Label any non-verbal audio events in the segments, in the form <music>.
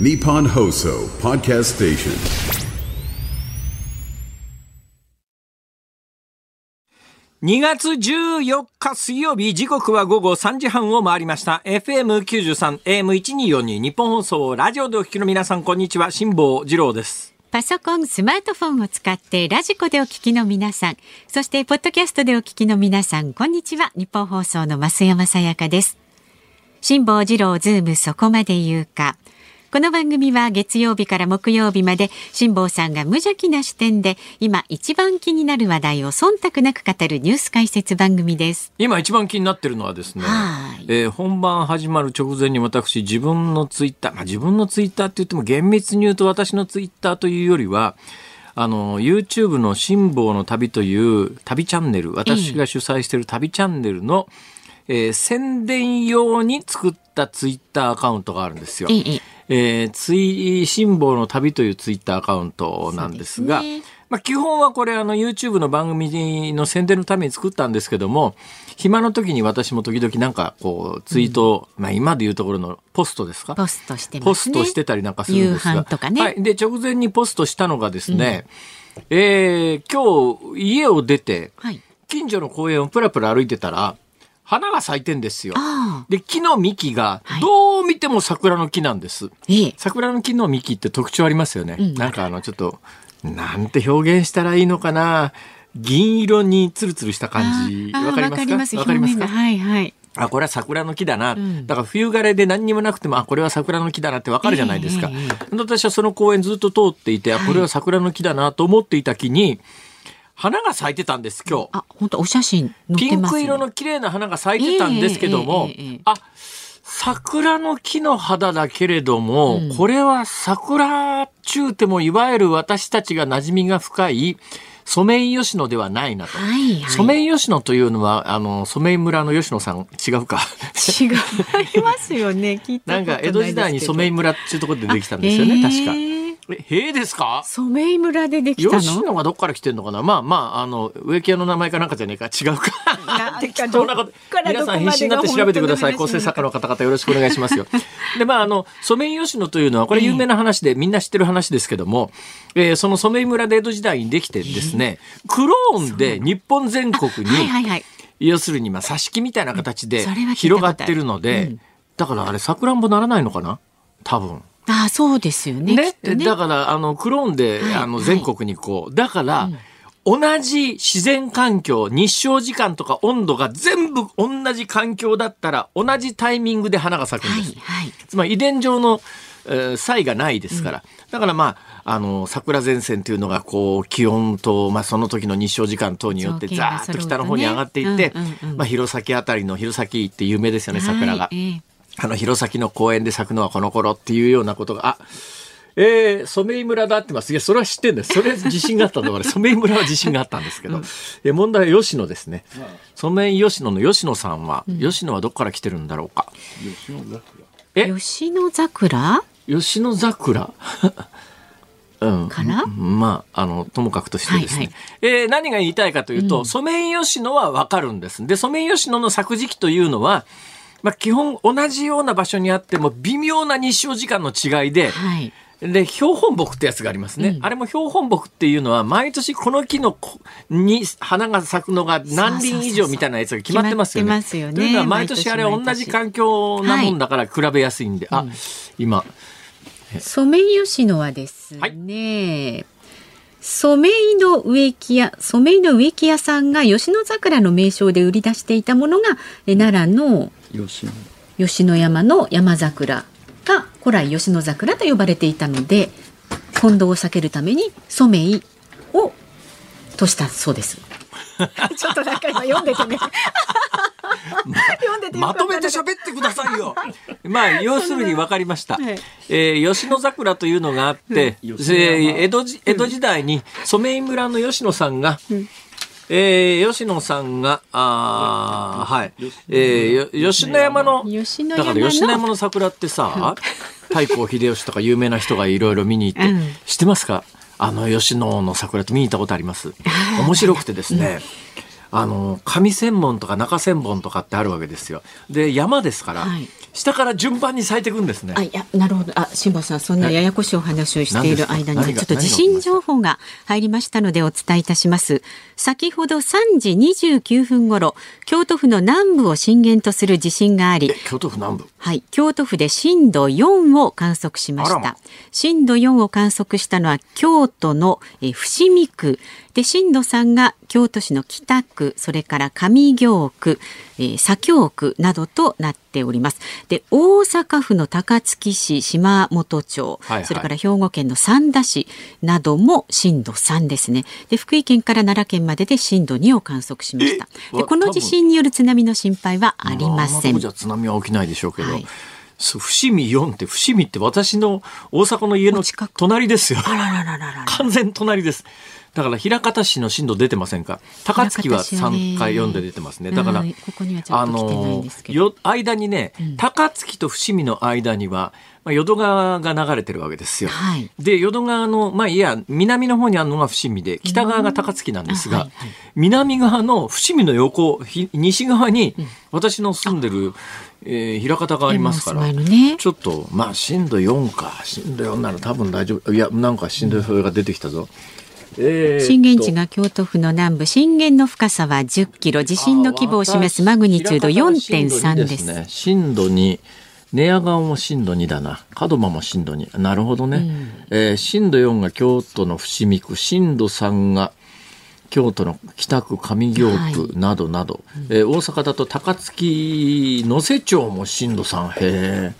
Nippon Hoso Podcast Station. 2月14日水曜日、時刻は午後3時半を回りました。FM93、AM1242、日本放送、ラジオでお聞きの皆さん、こんにちは。辛坊治郎です。パソコン、スマートフォンを使ってラジコでお聞きの皆さん、そしてポッドキャストでお聞きの皆さん、こんにちは。日本放送の増山さやかです。辛坊治郎ズームそこまで言うか。この番組は月曜日から木曜日まで辛坊さんが無邪気な視点で今一番気になる話題を忖度なく語るニュース解説番組です。今一番気になってるのはですねはい、えー本番始まる直前に私、自分のツイッター、まあ、自分のツイッターって言っても厳密に言うと私のツイッターというよりは、あの、YouTube の辛抱の旅という旅チャンネル、私が主催している旅チャンネルの、えー宣伝用に作ったツイッターアカウントがあるんですよ。えええー、ツイ、辛抱の旅というツイッターアカウントなんですが、すねまあ基本はこれあの YouTube の番組の宣伝のために作ったんですけども、暇の時に私も時々なんかこうツイートを、まあ今でいうところのポストですか？ポストしてますね。ポストしてたりなんかするんですが。夕飯とかねはい。で、直前にポストしたのがですね、えー今日家を出て、はい。近所の公園をプラプラ歩いてたら、花が咲いてんですよ。で、木の幹がはいどう見ても桜の木なんです。ええ。桜の木の幹って特徴ありますよね。うんなんかあの、ちょっと、なんて表現したらいいのかな。銀色にツルツルした感じ。わかりますか？わかります。わかはいはい。あ、これは桜の木だな。んだから冬枯れで何にもなくても、あ、これは桜の木だなってわかるじゃないですか。ええええ私はその公園ずっと通っていて、あ、これは桜の木だなと思っていた木に、花が咲いてたんです、今日。あ、本当お写真載っピてます、ンク色の綺麗な花が咲いてたんですけどもあ、桜の木の肌だけれども、うんこれは桜中てもいわゆる私たちが馴染みが深いソメイヨシノではないなと。はいはい。ソメイヨシノというのは、あの、ソメイ村の吉野さん、違うか。違いますよね。聞いたなんか、江戸時代にソメイ村っていうところでできたんですよね、あ確か。えーえ、へえですか？染井村でできたの？吉野がどっから来てんのかな？まあまあ、あの、植木屋の名前かなんかじゃねえか違うか。適当 <laughs> なこと。皆さん必死になって調べてください。構成作家の方々よろしくお願いしますよ。<laughs> で、まあ、あの、ソメイヨシノというのは、これ有名な話で、みんな知ってる話ですけども、えーそのソメイ村で江戸時代にできてですね、クローンで日本全国に、はいはいはい。要するに、まあ、挿し木みたいな形で広がってるので、うんだからあれ、さくらんぼならないのかな？多分。ああ、そうですよね。ねねだから、あの、クローンで、はいあの、はい全国にこう、だから、同じ自然環境、日照時間とか温度が全部同じ環境だったら、同じタイミングで花が咲くんはです。いはい。つまり遺伝上の、えー差異がないですから。だからまあ、あの、桜前線というのが、こう、気温と、まあ、その時の日照時間等によって、ザーッと北の方に上がっていってねうんうんうん、まあ、弘前あたりの弘前って有名ですよね、桜が。はいええあの、弘前の公園で咲くのはこの頃っていうようなことが、あ、えー、染井村だってます。いや、それは知ってんです。それ自信があったんだから、<laughs> 染井村は自信があったんですけど、え問題は吉野ですね。染井吉野の吉野さんは、吉野はどこから来てるんだろうか。え？吉野桜？吉野桜？<laughs> うん。かなまあ、あの、ともかくとしてですね。はいはいえー何が言いたいかというと、ソメイヨシノはわかるんです。で、ソメイヨシノの咲く時期というのは、まあ、基本同じような場所にあっても微妙な日照時間の違いで、はい。で、標本木ってやつがありますね。うん。あれも標本木っていうのは、毎年この木のこに花が咲くのが何輪以上みたいなやつが決まってますよね。決まってますよね。というのは、毎年あれ同じ環境なもんだから比べやすいんで、あ、今、染井吉野はですね、染井の植木屋、染井の植木屋さんが吉野桜の名称で売り出していたものが、え奈良の吉野山の山桜が古来吉野桜と呼ばれていたので、混同を避けるために染井をとしたそうです。<laughs> ちょっとなんか今読んでてね。<laughs> 読んでてまとめて喋ってくださいよ。まあ、要するに分かりました。はいえー吉野桜というのがあって、えー江戸じ江戸時代に染井村の吉野さんが、えー吉野さんが、あーはい。えーよ吉野山の、吉野だから山の吉野山の桜ってさ、太閤秀吉とか有名な人がいろいろ見に行って、うん知ってますか？あの吉野の桜って見に行ったことあります？<laughs> 面白くてですね、あの、上千本とか中千本とかってあるわけですよ。で、山ですから、はい下から順番に咲いていくんですね。あいやなるほどあ辛坊さんそんなややこしいお話をしている間にちょっと地震情報が入りましたのでお伝えいたします先ほど3時29分頃京都府の南部を震源とする地震がありえ京都府南部？はい、京都府で震度4を観測しましたま。震度4を観測したのは京都のえー伏見区で震度3が京都市の北区それから上京区、えー左京区などとなっております。で大阪府の高槻市島本町、はいはいそれから兵庫県の三田市なども震度3ですね。で福井県から奈良県までで震度2を観測しました。でこの地震による津波の心配はありませんあんなとこじ。ゃ津波は起きないでしょうけど。はい伏見4って伏見って私の大阪の家の隣ですよ。<laughs> 完全隣です。だから枚方市の震度出てませんか？高槻は枚方市はね3回読んで出てますね。だからはいここにはちょっと来てないんですけどよ間にね、高槻と伏見の間には、まあ、淀川が流れてるわけですよ。はいで淀川のまあいや南の方にあるのが伏見で北側が高槻なんですが、はいはい南側の伏見の横ひ西側に私の住んでる、えー枚方がありますから。ねちょっと、まあ、震度4か。震度4なら多分大丈夫。いや、なんか震度4が出てきたぞ。震源地が京都府の南部震源の深さは10キロ地震の規模を示すマグニチュード4.3ですね。震度2。寝屋川も震度2だな。門真も震度2。なるほどね。えー震度4が京都の伏見区。震度3が京都の北区上京区などなど、えー大阪だと高槻能勢町も震度3へえ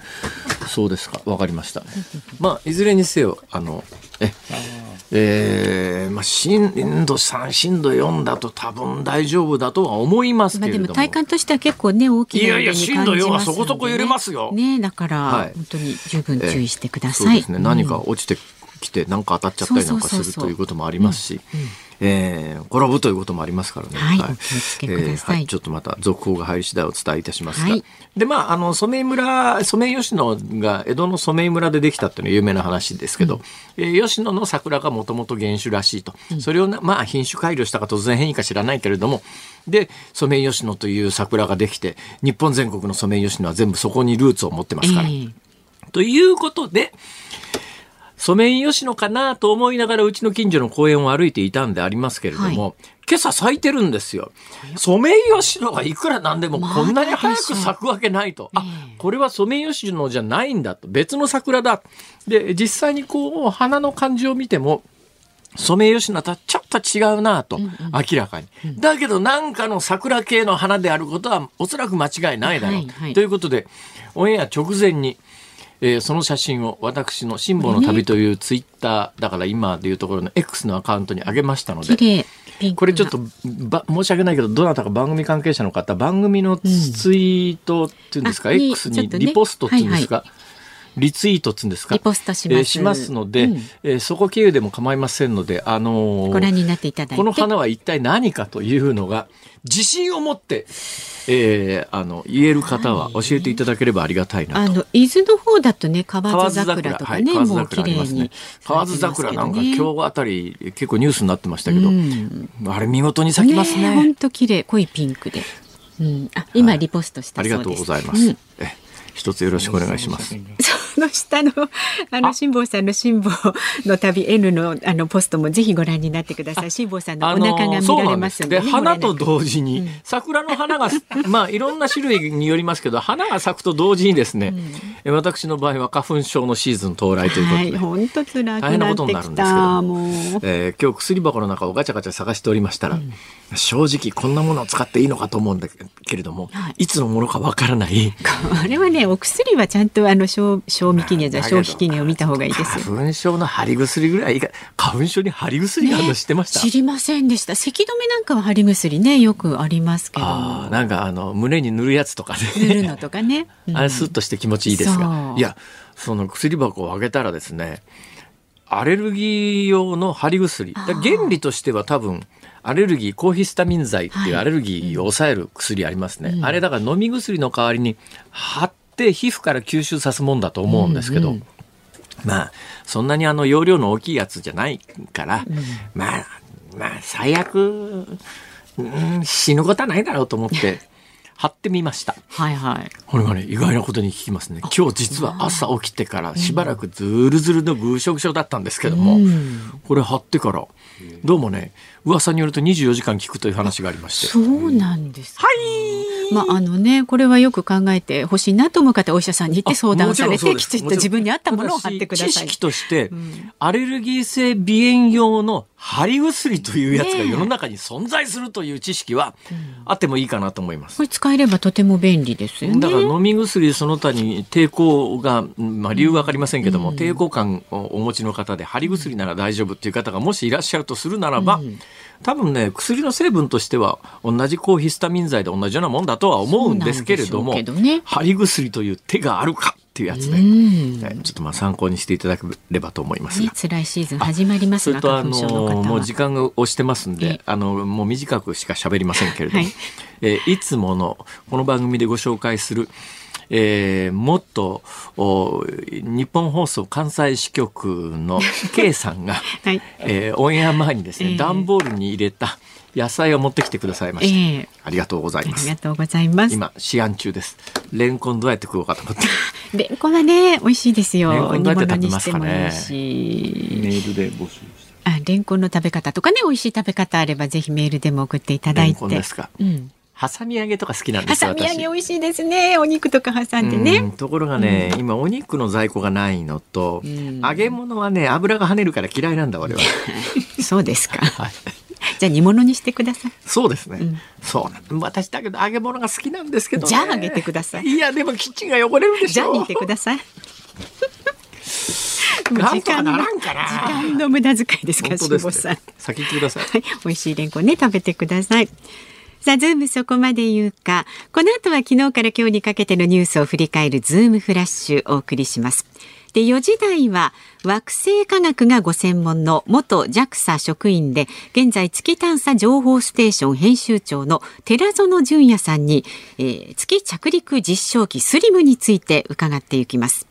そうですか。わかりました。<laughs> まあいずれにせよあのええーまあ、震度3震度4だと多分大丈夫だとは思いますまあでけれども,、も体感としては結構ね大きな揺れにいやいや震度4はそこそこ揺れますすよ。ね。だから、はい本当に十分注意してください、そうですね、何か落ちてきて何か当たっちゃったりなんかするということもありますし、えー転ぶということもありますからね。はいえーはい。ちょっとまた続報が入り次第お伝えいたします。が、はい。でまああの染井村染井吉野が江戸の染井村でできたっていうのは有名な話ですけど、えー吉野の桜がもともと原種らしいと、それをなまあ品種改良したか突然変異か知らないけれども。で染井吉野という桜ができて日本全国の染井吉野は全部そこにルーツを持ってますから。ええ。ということで、ソメイヨシノかなと思いながらうちの近所の公園を歩いていたんでありますけれども、は今朝咲いてるんですよ。ソメイヨシノがいくらなんでもこんなに早く咲くわけないと。あ、これはソメイヨシノじゃないんだと。別の桜だ。で、実際にこう、花の感じを見ても、ソメイヨシノとはちょっと違うなと、明らかに。だけどなんかの桜系の花であることはおそらく間違いないだろう。はいはいということで、オンエア直前に、えーその写真を私の辛抱の旅というツイッター、だから今でいうところの X のアカウントに上げましたので、これちょっとば申し訳ないけどどなたか番組関係者の方番組のツイートっていうんですか、あに X にリポストっていうんですか、リツイートっていうんですか？リポストします。えーしますので、うん。えーそこ経由でも構いませんので、あのーご覧になっていただいて。この花は一体何かというのが自信を持って、えーあの言える方は教えていただければありがたいなと。あの伊豆の方だとね河河津津桜桜とかね、はい、河津もう綺麗に桜ありますね。河津桜なんか日今日あたり結構ニュースになってましたけど、うん。あれ見事に咲きますね。本当綺麗濃いピンクで、うん、あ今リポストしたあそうです、りがとうございます。ん。え一つよろしくお願いします。その下の。あ。の辛坊さんの辛坊の旅 N のあのポストもぜひご覧になってください。辛坊さんのお腹が見られますので,、でね花と同時に、桜の花が <laughs> まあいろんな種類によりますけど花が咲くと同時にですね、え私の場合は花粉症のシーズン到来ということはい、で、本当辛く大変なことなってきになるんですけどた。もう。えー今日薬箱の中をガチャガチャ探しておりましたら、正直こんなものを使っていいのかと思うんだけれども、はい。い、つのものかわからない。あれはね、お薬はちゃんとあの賞賞味期限じゃ消費期限を見た方がいいですよ。花粉症の貼り薬ぐらい花粉症に貼り薬があるの知ってました、知りませんでした。咳止めなんかは貼り薬ね、よくありますけどああも。なんかあの胸に塗るやつとか塗るねのとかね。<laughs> うん。あれスッとして気持ちいいですそがう。いやその薬箱を開けたらですねアレルギー用の貼り薬原理としては多分アレルギー抗ヒスタミン剤っていうはい。アレルギーを抑える薬ありますね、あれだから飲み薬の代わりに貼って皮膚から吸収さすもんだと思うんですけど、うんうんまあそんなにあの容量の大きいやつじゃないから、まあまあ最悪、うん、死ぬことはないだろうと思って <laughs> 貼ってみました。はいはい。これがね、意外なことに聞きますね。今日実は朝起きてからしばらくずるずるのぐしょぐしょだったんですけども、これ貼ってから、どうもね、噂によると24時間聞くという話がありまして。そうなんです。まああのねこれはよく考えてほしいなと思う方お医者さんに行って相談されてきちっと自分に合ったものを貼ってください。知識として、アレルギー性鼻炎用の貼り薬というやつが世の中に存在するという知識はあってもいいかなと思います。こ。れ使えればとても便利ですよね。だから飲み薬その他に抵抗が、まあ、理由わかりませんけども、抵抗感をお持ちの方で貼り薬なら大丈夫っていう方がもしいらっしゃるとするならば、多分ね薬の成分としては同じ抗ヒスタミン剤で同じようなもんだとは思うんですけれども貼り薬という手があるかっていうやつね、うん。ねちょっとまあ参考にしていただければと思いますねが。辛いシーズン始まりますがそれとあのもう時間が押してますんええ。で、あのもう短くしか喋りませんけれども、はい。えーいつものこの番組でご紹介する、えー、もっとお日本放送関西支局の <laughs> K さんが、はいえーオンエア前にですね、ええ段ボールに入れた野菜を持ってきてくださいました。ええありがとうございますありが。とうございます。今試案中です。レンコンどうやって食おうかと思って。<laughs> レンコンはね美味しいですよ。レンコンどうやって食べますかね煮物にしてもいいし。メールで募集して。あレンコンの食べ方とかね美味しい食べ方あればぜひメールでも送っていただいて。レンコンですか。うん。挟み揚げとか好きなんですよ。挟み揚私げ美味しいですね。お肉とか挟んでね。うんところがね、今お肉の在庫がないのと、ん揚げ物はね油が跳ねるから嫌いなんだ俺は <laughs> そうですか。<laughs> はいじゃあ煮物にしてください。そうですね、んそう私だけど揚げ物が好きなんですけど、ね、じゃあ揚げてくださいいやでもキッチンが汚れるでしょじゃあ煮てください。<laughs> なんとかなの時間の無駄遣いですから、本当辛坊さん。先行ってくださいはい、美味しいレンコンね食べてください。さあ、ズームそこまで言うか。この後は昨日から今日にかけてのニュースを振り返るズームフラッシュお送りします。で、4時台は惑星科学がご専門の元 JAXA 職員で、現在月探査情報ステーション編集長の寺園淳也さんに、えー月着陸実証機スリムについて伺っていきます。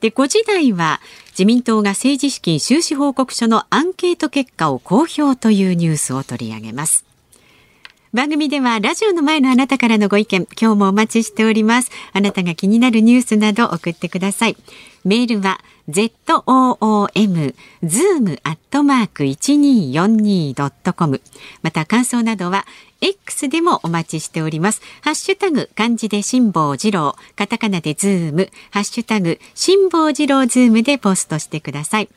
で、5時台は自民党が政治資金収支報告書のアンケート結果を公表というニュースを取り上げます。番組ではラジオの前のあなたからのご意見、今日もお待ちしております。あなたが気になるニュースなど送ってください。メールは zoom zoom アットマーク 1242.com また感想などは X でもお待ちしております。ハッシュタグ漢字で辛坊治郎、カタカナでズーム、ハッシュタグ辛坊治郎ズームでポストしてください。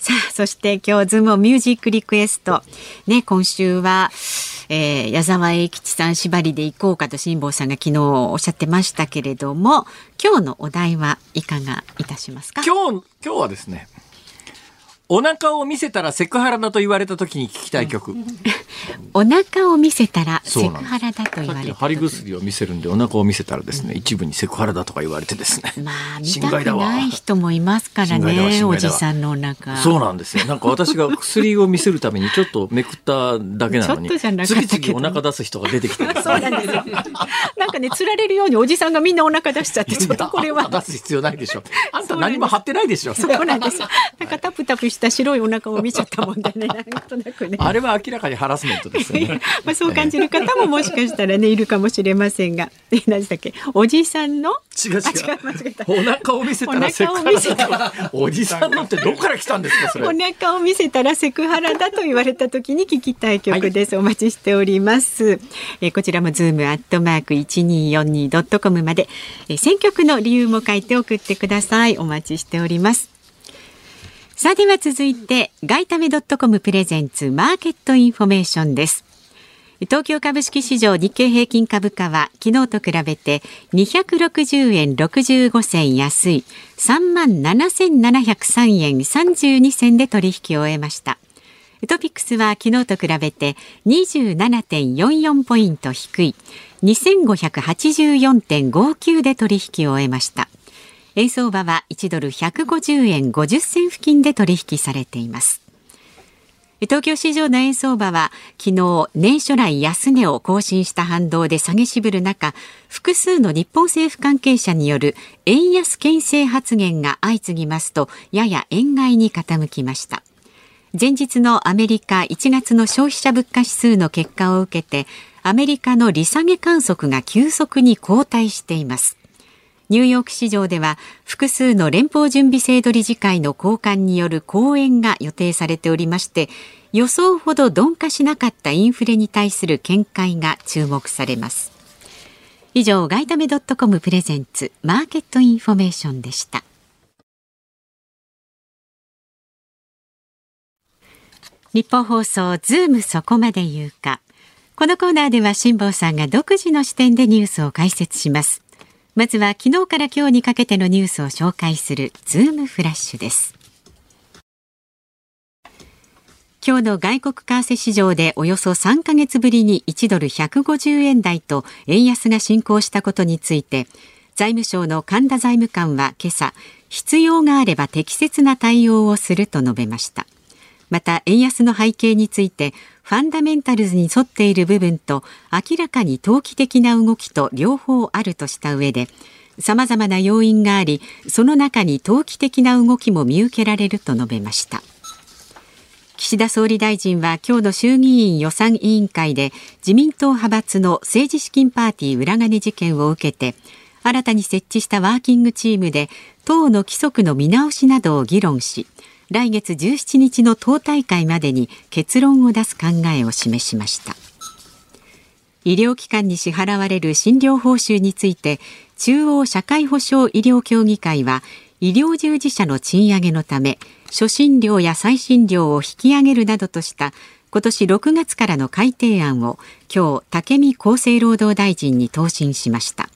さあ、そして今日ズームミュージックリクエスト。ね、今週は、えー矢沢永吉さん縛りで行こうかと辛坊さんが昨日おっしゃってましたけれども、今日のお題はいかがいたしますか？今日今日はですねお腹を見せたらセクハラだと言われた時に聞きたい曲、<laughs> お腹を見せたらセクハラだと言われた貼り薬を見せるんでお腹を見せたらですね、一部にセクハラだとか言われてですね。まあ見たく心外だわ。ない人もいますからねおじさんのお腹。そうなんですよ。なんか私が薬を見せるためにちょっとめくっただけなのに、次々お腹出す人が出てきてそうなんですよなんかね釣られるようにおじさんがみんなお腹出しちゃってちょっとこれは。<laughs> 出す必要ないでしょ。あんた何も貼ってないでしょ。そうなんです。よなんかタプタプした白いお腹を見ちゃったもんでね <laughs> なんとなくねあれは明らかにハラスメントですよね。まあそう感じる方ももしかしたらねいるかもしれませんが、え何でしたっけ？おじさんの？違う違う間違えた。お腹を見せたらセクハラおじさんのってどこから来たんですかそれ？お腹を見せたらセクハラだと言われた時に聞きたい曲です。お待ちしております。えーこちらもズームアットマーク一二四二ドットコムまで、えー選曲の理由も書いて送ってください。お待ちしております。さあでは続いて外為ドットコム presents マーケットインフォメーションです。東京株式市場日経平均株価は昨日と比べて260円65銭安い3万7703円32銭で取引を終えました。トピックスは昨日と比べて27.44ポイント低い2584.59で取引を終えました。円相場は1ドル150円50銭付近で取引されています。東京市場の円相場は昨日年初来安値を更新した反動で下げしぶる中複数の日本政府関係者による円安牽制発言が相次ぎますとやや円買いに傾きました前日のアメリカ1月の消費者物価指数の結果を受けてアメリカの利下げ観測が急速に後退していますニューヨーク市場では複数の連邦準備制度理事会の高官による講演が予定されておりまして予想ほど鈍化しなかったインフレに対する見解が注目されます。以上外為どっとコム presents マーケットインフォメーションでした。ニッポン放送ズームそこまで言うか。このコーナーでは辛坊さんが独自の視点でニュースを解説します。まずは昨日から今日にかけてのニュースを紹介するズームフラッシュです。今日の外国為替市場でおよそ3ヶ月ぶりに1ドル150円台と円安が進行したことについて財務省の神田財務官は今朝必要があれば適切な対応をすると述べました。また円安の背景についてファンダメンタルズに沿っている部分と明らかに投機的な動きと両方あるとした上で様々な要因がありその中に投機的な動きも見受けられると述べました。岸田総理大臣は今日の衆議院予算委員会で自民党派閥の政治資金パーティー裏金事件を受けて新たに設置したワーキングチームで党の規則の見直しなどを議論し来月17日の党大会までに結論を出す考えを示しました。医療機関に支払われる診療報酬について中央社会保障医療協議会は医療従事者の賃上げのため初診料や再診料を引き上げるなどとした今年6月からの改定案を今日武見厚生労働大臣に答申しました。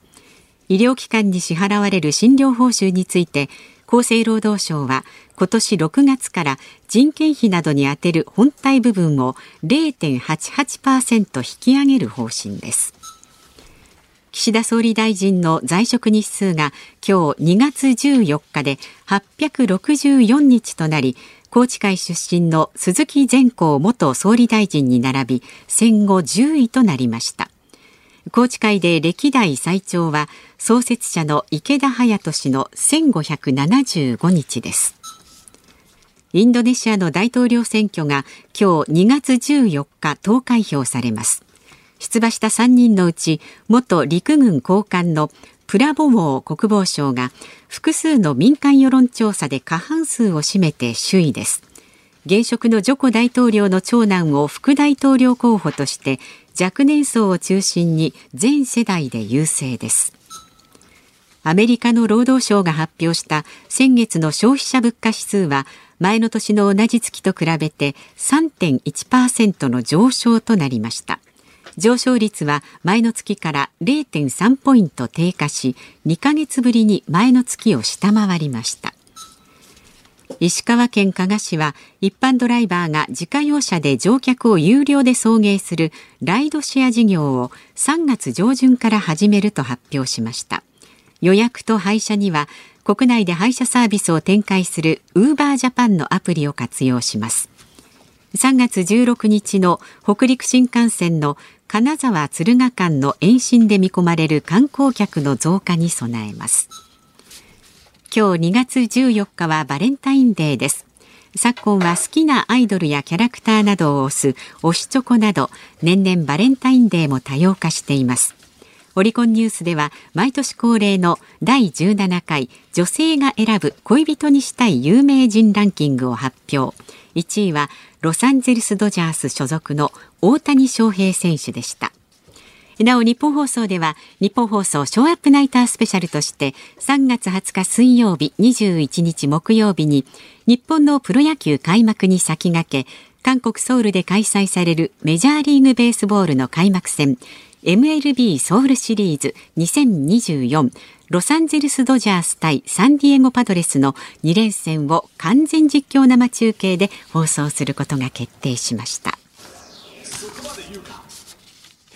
医療機関に支払われる診療報酬について厚生労働省は今年6月から人件費などに充てる本体部分を0.88%引き上げる方針です。岸田総理大臣の在職日数が今日2月14日で864日となり高知会出身の鈴木善光元総理大臣に並び戦後10位となりました。高知会で歴代最長は創設者の池田隼人氏の1575日です。インドネシアの大統領選挙が今日2月14日投開票されます。出馬した3人のうち元陸軍高官のプラボモー国防相が複数の民間世論調査で過半数を占めて首位です。現職のジョコ大統領の長男を副大統領候補として若年層を中心に全世代で優勢です。アメリカの労働省が発表した先月の消費者物価指数は前の年の同じ月と比べて3.1%の上昇となりました。上昇率は前の月から0.3ポイント低下し2ヶ月ぶりに前の月を下回りました。石川県加賀市は一般ドライバーが自家用車で乗客を有料で送迎するライドシェア事業を3月上旬から始めると発表しました。予約と配車には国内で配車サービスを展開するウーバージャパンのアプリを活用します。3月16日の北陸新幹線の金沢敦賀間の延伸で見込まれる観光客の増加に備えます。今日2月14日はバレンタインデーです。昨今は好きなアイドルやキャラクターなどを推す推しチョコなど年々バレンタインデーも多様化しています。オリコンニュースでは毎年恒例の第17回女性が選ぶ恋人にしたい有名人ランキングを発表。1位はロサンゼルスドジャース所属の大谷翔平選手でした。なお日本放送では日本放送ショーアップナイタースペシャルとして3月20日水曜日21日木曜日に日本のプロ野球開幕に先駆け韓国ソウルで開催されるメジャーリーグベースボールの開幕戦 MLB ソウルシリーズ2024ロサンゼルスドジャース対サンディエゴパドレスの2連戦を完全実況生中継で放送することが決定しました。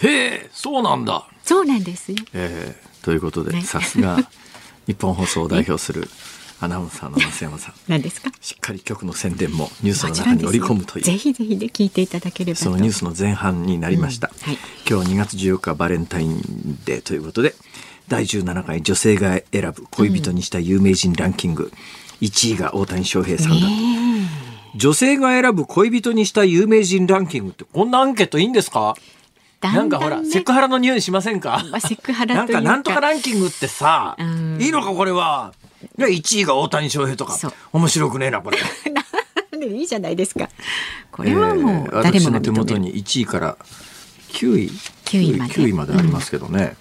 へえそうなんだ。そうなんですよ、えー、ということで、さすが <laughs> 日本放送を代表するアナウンサーの増山さん。何ですか？しっかり局の宣伝もニュースの中に織り込むという。ぜひぜひで聞いていただければそのニュースの前半になりました、うん。はい、今日2月14日バレンタインデーということで第17回女性が選ぶ恋人にした有名人ランキング、うん、1位が大谷翔平さんだ。と、女性が選ぶ恋人にした有名人ランキングってこんなアンケートいいんですか？だなんかほら、ねセクハラの匂いしませんか？まあセクハラなんというかかなんとかランキングってさ、うんいいのかこれは。いや1位が大谷翔平とかそう。面白くねえな、これ。<laughs> いいじゃないですか。これはもう誰もが私の手認める。元に1位から9位？9位まで9位までありますけどね。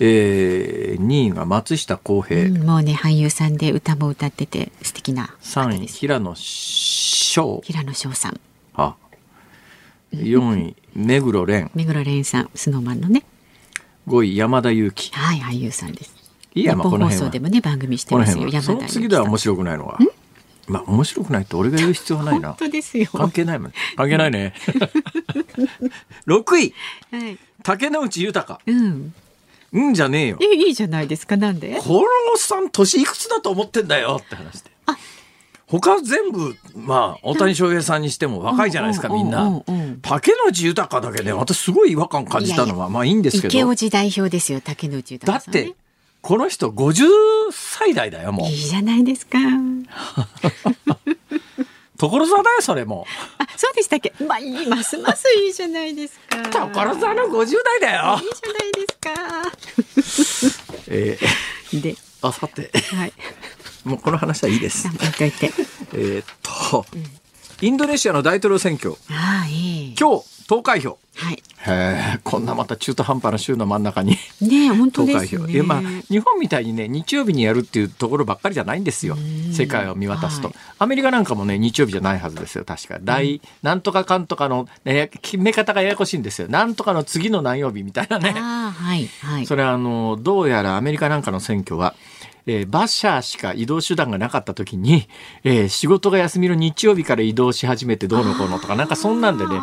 えー、2位が松下洸平。うんもうね俳優さんで歌も歌ってて素敵な方3位、です。平野翔。平野翔さん、あ4位、目黒蓮。目黒蓮さん、スノーマンのね、5位、山田裕貴。はい俳優さんです。いいや、まあこの辺は送で。もね番組してますよ。山田裕貴さん次では面白くないのは。まあ面白くないって俺が言う必要はないな本。当ですよ。関係ないもん。関係ないね。<laughs> 6位、はい。竹野内豊。うん。うんじゃねえよ。えいいじゃないですかなんで？このおっさん年いくつだと思ってんだよって話であ。他全部、まあ、大谷翔平さんにしても若いじゃないですか、みんな。竹野内豊だけね、私すごい違和感感じたのは、まあいいんですけど。池尾寺代表ですよ竹野内豊さん、ね。だって、この人50歳代だよ、もういい。じゃないですか。<laughs> 所沢だよ、それもあそうでしたっけ？まあいいますますいいじゃないですか。う。所沢の50代だよいい。じゃないですか。<laughs> えで、ー、あさて、はい。もうこの話はいいです。えーっと、インドネシアの大統領選挙、ああいい。今日投開票。はい。へえ、こんなまた中途半端な週の真ん中にねえ本当投ですね。開票。いやまあ日本みたいにね日曜日にやるっていうところばっかりじゃないんですよ。世界を見渡すと、はいアメリカなんかもね日曜日じゃないはずですよ確か。来、なんとかかんとかの、ね、決め方がややこしいんですよ。なんとかの次の何曜日みたいなね。はいはい。それはあのどうやらアメリカなんかの選挙は、えー馬車しか移動手段がなかった時に、えー仕事が休みの日曜日から移動し始めてどうのこうのとかなんかそんなんでね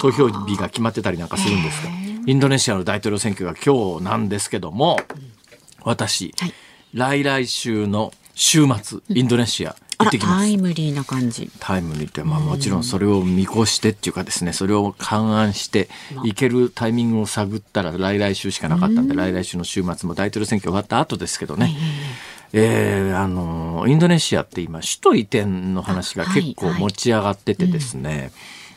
投票日が決まってたりなんかするんですよ。インドネシアの大統領選挙が今日なんですけども私、はい来来週の週末インドネシア行ってきます。タイムリーな感じ。タイムにって、まあ、もちろんそれを見越してっていうかですねそれを勘案して行けるタイミングを探ったら来来週しかなかったんで来来週の週末も大統領選挙終わった後ですけどね、えーあのインドネシアって今首都移転の話が結構持ち上がっててですね、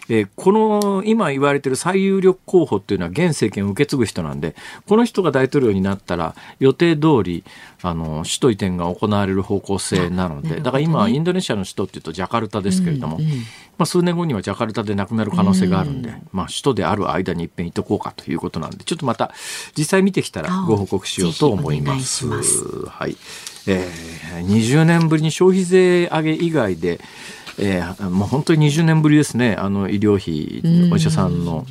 えーこの今言われてる最有力候補っていうのは現政権を受け継ぐ人なんでこの人が大統領になったら予定通りあの首都移転が行われる方向性なので、ね。だから今インドネシアの首都っていうとジャカルタですけれども、まあ、数年後にはジャカルタでなくなる可能性があるんで、まあ、首都である間に一遍行っとこうかということなんでちょっとまた実際見てきたらご報告しようと思います。ぜひお願いしはい。えー、20年ぶりに消費税上げ以外で、えー、もう本当に20年ぶりですねあの医療費うんお医者さんの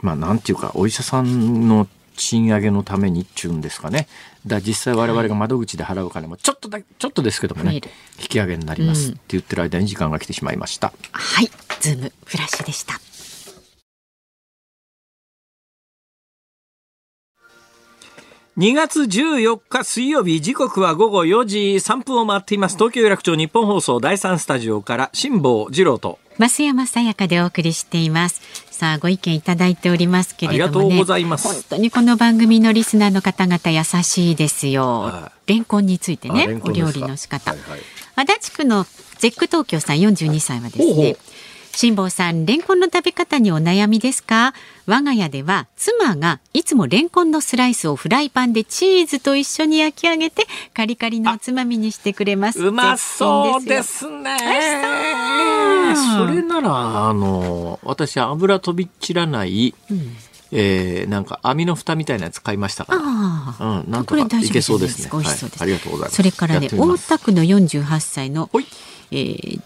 まあなんていうかお医者さんの賃上げのためにっちゅうんですかねだ実際我々が窓口で払うお金もちょっとだちょっとですけどもね引き上げになりますうんって言ってる間に時間が来てしまいました。はい。ズームフラッシュでした。2月14日水曜日時刻は午後4時3分を回っています東京有楽町日本放送第3スタジオから辛坊治郎と増山さやかでお送りしています。さあご意見いただいておりますけれどもね。ありがとうございます本当にこの番組のリスナーの方々優しいですよは。レンコンについてあねお料理の仕方。はいはい足立区のゼック東京さん42歳はですほうほうね。辛坊さん、レンコンの食べ方にお悩みですか？我が家では妻がいつもレンコンのスライスをフライパンでチーズと一緒に焼き上げてカリカリのおつまみにしてくれます。うまそうで絶すね。それならあの私油飛び散らない、品ですよ。えーなんか網の蓋みたいなやつ買いましたから。ああ、うん、なんとかこれ大丈夫いけそうですね。はい、ありがとうございます。それからね大田区の48歳のえー、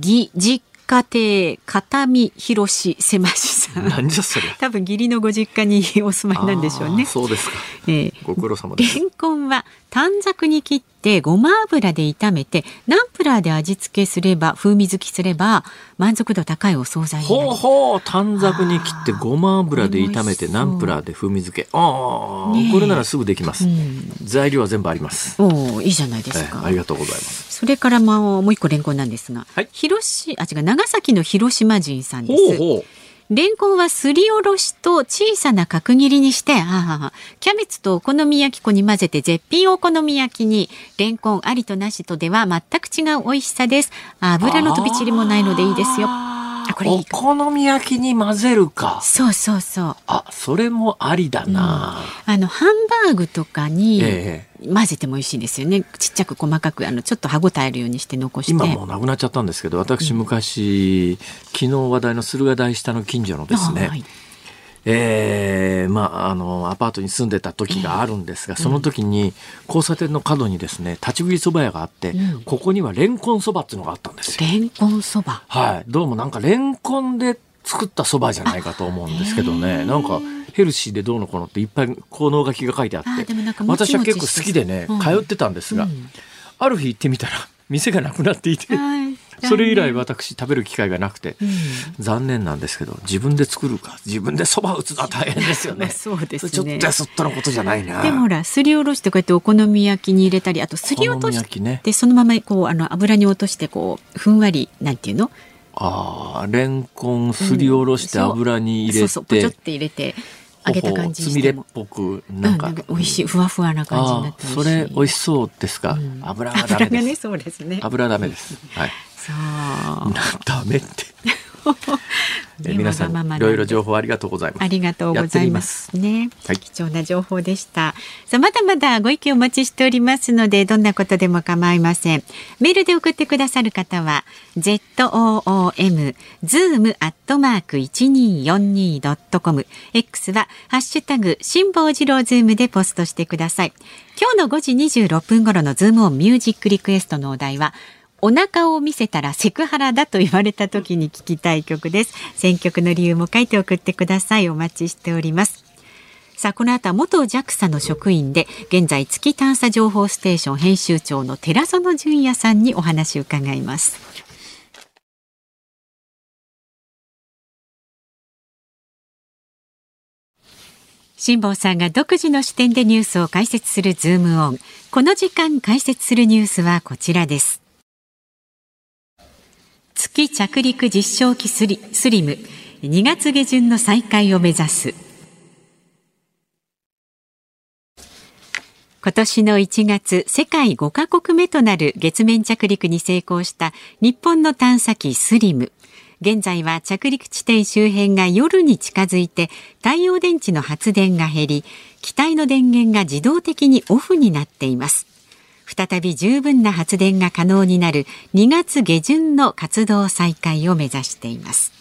ぎ実家庭片見博士せましさん。何じゃそれ。多分義理のご実家にお住まいなんでしょうね。そうですか。えーご苦労様です。レンコンは短冊に切ってごま油で炒めてナンプラーで味付けすれば風味付きすれば満足度高いお惣菜になほうるほう短冊に切ってごま油で炒めてナンプラーで風味付け。ああ、ねえ。これならすぐできます、うん。材料は全部あります、おおいいじゃないですか、ええありがとうございます。それからまあもう一個レンコンなんですが、はい。広しあ違う長崎の広島人さんです。ほうほレンコンはすりおろしと小さな角切りにして、あキャベツとお好み焼き粉に混ぜて絶品お好み焼きに、レンコンありとなしとでは全く違う美味しさです。油の飛び散りもないのでいいですよ。あこれお好み焼きに混ぜるか。そうそうそう。あ、それもありだな。うん、あのハンバーグとかに混ぜても美味しいですよね。ちっちゃく細かくあのちょっと歯ごたえるようにして残して。今もうなくなっちゃったんですけど、私昔、うん、昨日話題の駿河台下の近所のですね。はいえー、まあ、あの、アパートに住んでた時があるんですが、その時に交差点の角にですね、立ち食いそば屋があって、うん、ここにはレンコンそばっていうのがあったんですよ。レンコンそば。はい。どうもなんかレンコンで作ったそばじゃないかと思うんですけどね。なんか、ヘルシーでどうのこうのっていっぱい効能書きが書いてあって、私は結構好きでね、通ってたんですが、うん、ある日行ってみたら、店がなくなっていて、それ以来私食べる機会がなくて、うん、残念なんですけど自分で作るか自分でそば打つのは大変ですよね。<laughs> そうですね。ちょっとやそっとのことじゃないな。でもほらすりおろしてこうやってお好み焼きに入れたりあとすり落として、ね、そのままこうあの油に落としてこうふんわりなんていうの？ああレンコンすりおろして油に入れて、うん、そうそうポチョって入れて揚げた感じつみれっぽくなんか,、うん、美味しいふわふわな感じになってそれ美味しそうですか、うん、油はダメです、ね、そうですね。油ダメです。はいダメって <laughs> え皆さんいろいろ情報ありがとうございます。ありがとうございますね。はい、貴重な情報でした。さあまだまだご意見お待ちしておりますのでどんなことでも構いません。メールで送ってくださる方は z o o m zoom アットマーク一二四二ドットコム X はハッシュタグ辛坊治郎ズームでポストしてください。今日の5時26分頃のズームオンミュージックリクエストのお題はお腹を見せたらセクハラだと言われた時に聞きたい曲です。選曲の理由も書いて送ってください。お待ちしております。さあこの後は元 JAXA の職員で現在月探査情報ステーション編集長の寺園純也さんにお話を伺います。辛坊さんが独自の視点でニュースを解説するズームオン。この時間解説するニュースはこちらです。月着陸実証機スリスリム2月下旬の再開を目指す。今年の1月世界5カ国目となる月面着陸に成功した日本の探査機スリム。現在は着陸地点周辺が夜に近づいて太陽電池の発電が減り機体の電源が自動的にオフになっています。再び十分な発電が可能になる2月下旬の活動再開を目指しています。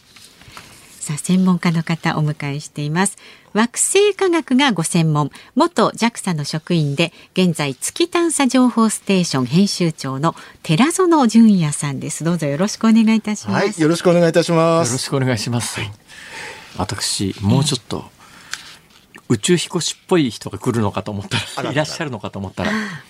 さあ専門家の方お迎えしています。惑星科学がご専門。元 JAXA の職員で現在月探査情報ステーション編集長の寺園純也さんです。どうぞよろしくお願いいたします、はい、よろしくお願いいたします。よろしくお願いします、はい、私もうちょっと、宇宙飛行士っぽい人が来るのかと思ったら。いらっしゃるのかと思ったら <laughs>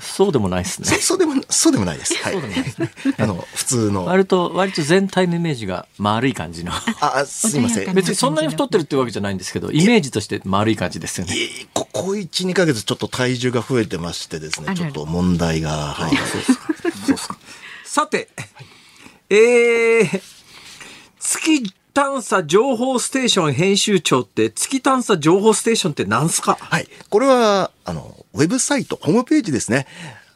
そうでもないですね。そうでも、そうでもないです。はい。そうでもないですね。<laughs> あの、普通の。割と、割と全体のイメージが丸い感じの。あ、すいません。別にそんなに太ってるってわけじゃないんですけど、イメージとして丸い感じですよね。ここ1、2ヶ月ちょっと体重が増えてましてですね、ちょっと問題が。はい。そうですか。さて、えー、月探査情報ステーション編集長って月探査情報ステーションって何すか？はい。これは、あの、ウェブサイト、ホームページですね。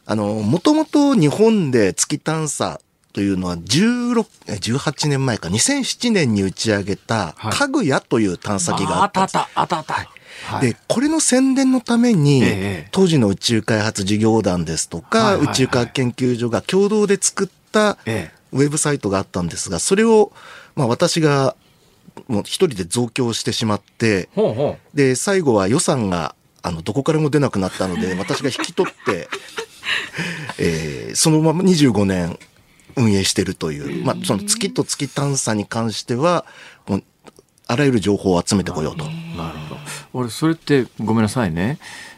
あの、もともと日本で月探査というのは16、18年前か、2007年に打ち上げた、かぐやという探査機があったんです。あったあった、あったあった。はい、で、これの宣伝のために、ええ、当時の宇宙開発事業団ですとか、はいはいはい、宇宙科学研究所が共同で作ったウェブサイトがあったんですが、それを、まあ私がもう一人で増強してしまって、ほうほうで、最後は予算があの、どこからも出なくなったので、<laughs> 私が引き取って、<laughs> えー、そのまま25年運営してるという、まあ、その月と月探査に関しては、もう、あらゆる情報を集めてこようと。なるほど。俺、それってごめんなさいね。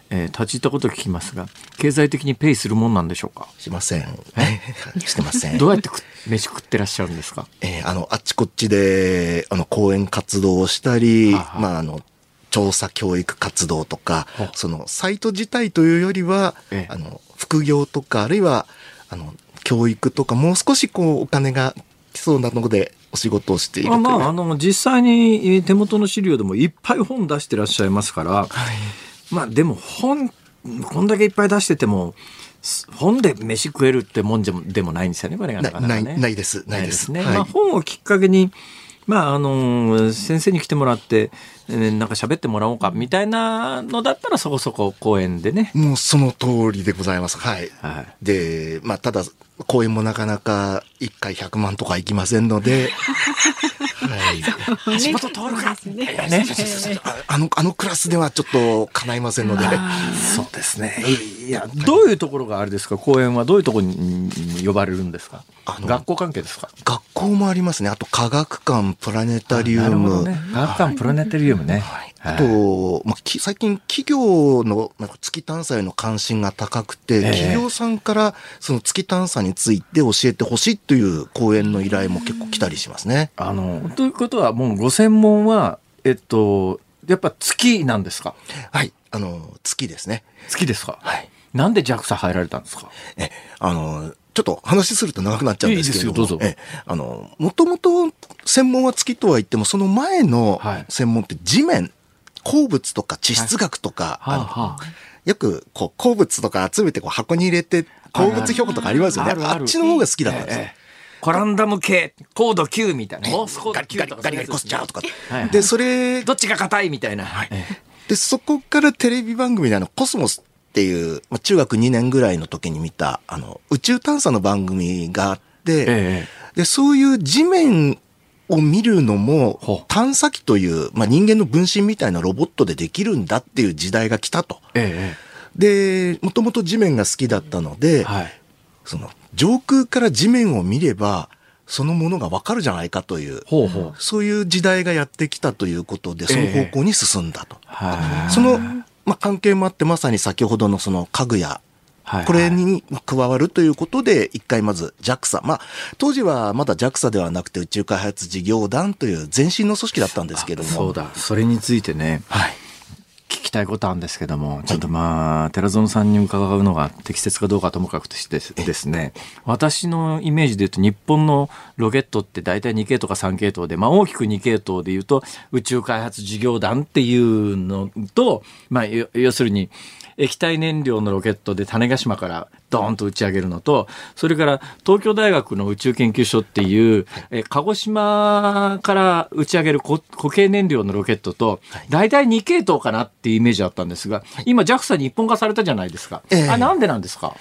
えー、立ち入ったことを聞きますが、経済的にペイするもんなんでしょうか？しません。<laughs> してません。どうやって飯食ってらっしゃるんですか？えー、あの、あっちこっちで、あの、講演活動をしたり、まあ、あの、調査教育活動とか、そのサイト自体というよりは、あの、副業とか、あるいは、あの、教育とか、もう少しこう、お金が来そうなので、お仕事をしているまあ、まあ、あの、実際に手元の資料でもいっぱい本出してらっしゃいますから、はい、まあ、でも本、こんだけいっぱい出してても、本で飯食えるってもんじゃでもないんですよね、これがなかなか、ね、ないです、ないですね。はい、まあ、本をきっかけに、まあ、あの、先生に来てもらって、なんか喋ってもらおうか、みたいなのだったらそこそこ公演でね。もうその通りでございます。はい。はい、で、まあ、ただ、公演もなかなか1回100万とかいきませんので、はい。橋本徹か、ね。ね、あの、あのクラスではちょっと叶いませんので。そうですね。いや、どういうところがあれですか？公演はどういうところに呼ばれるんですか？学校関係ですか？学校もありますね。あと科学館、プラネタリウム。ね、科学館、プラネタリウムね。はいあと、まあ、最近企業のなんか月探査への関心が高くて、企業さんからその月探査について教えてほしいという講演の依頼も結構来たりしますね。あの、ということはもうご専門は、えっと、やっぱ月なんですか？はい。あの、月ですね。月ですか？はい。なんで JAXA 入られたんですか？え、あの、ちょっと話すると長くなっちゃうんですけどいい。え、あの、もともと専門は月とは言っても、その前の専門って地面鉱物とか地質学とか、はいはあ、よくこう鉱物とか集めてこう箱に入れて鉱物標本とかありますよね。あっちの方が好きだったんですよ。ええコランダム系、高度9みたいな。モースコード9とか。ガリガリコスチャーとか。で、それ。どっちが硬いみたいな。はい、で、そこからテレビ番組であの、コスモスっていう、まあ、中学2年ぐらいの時に見た、あの、宇宙探査の番組があって、えで、そういう地面を見るのも、探査機という、まあ、人間の分身みたいなロボットでできるんだっていう時代が来たと。ええ、で、もともと地面が好きだったので、はい、その、上空から地面を見れば、そのものがわかるじゃないかというそういう時代がやってきたということで、その方向に進んだと。えその、まあ、関係もあって、まさに先ほどのその家具やこれに加わるということで、一回まず JAXA。まあ、当時はまだ JAXA ではなくて宇宙開発事業団という前身の組織だったんですけども。そうだ。それについてね。はい。聞きたいことあるんですけども、ちょっとまあ、寺園さんに伺うのが適切かどうかともかくとしてですね、私のイメージで言うと日本のロケットって大体2系統か3系統で、まあ大きく2系統で言うと宇宙開発事業団っていうのと、まあ要するに液体燃料のロケットで種子島からドーンと打ち上げるのと、それから東京大学の宇宙研究所っていう、え鹿児島から打ち上げる固形燃料のロケットと、大体2系統かなっていうイメージあったんですが、今 JAXA に一本化されたじゃないですか。えー、あ、なんでなんですか？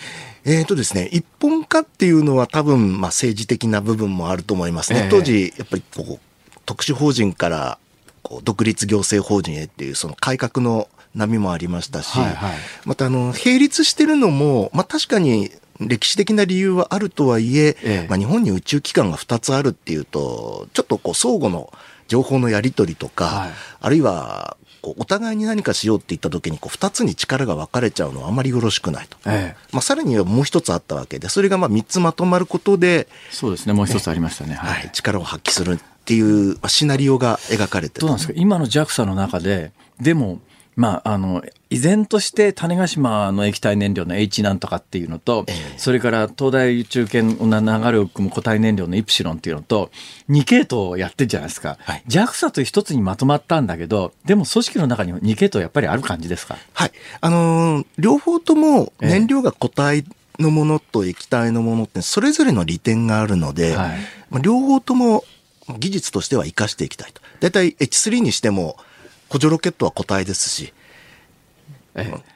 えっ、ー、とですね、一本化っていうのは多分、まあ政治的な部分もあると思いますね。えー、当時、やっぱりこう、特殊法人からこう独立行政法人へっていうその改革の波もありましたし、はいはい、またあの、並立してるのも、まあ確かに歴史的な理由はあるとはいえ、ええ、まあ日本に宇宙機関が2つあるっていうと、ちょっとこう相互の情報のやり取りとか、はい、あるいはこうお互いに何かしようって言った時にこう2つに力が分かれちゃうのはあまりよろしくないと。ええ、まあさらにはもう一つあったわけで、それがまあ3つまとまることで、そうですね、もう一つありましたね。はい、力を発揮するっていう、まあ、シナリオが描かれてる。どうなんですか？今の JAXA の中で、でも、まあ、あの、依然として種子島の液体燃料の H なんとかっていうのと、えー、それから東大宇宙圏の流れを組む固体燃料のイプシロンっていうのと、2系統やってるじゃないですか。はい、JAXA と一つにまとまったんだけど、でも組織の中に2系統やっぱりある感じですか？はい。あのー、両方とも燃料が固体のものと液体のものってそれぞれの利点があるので、はい、両方とも技術としては生かしていきたいと。だいたい H3 にしても、補助ロケットは固体ですし、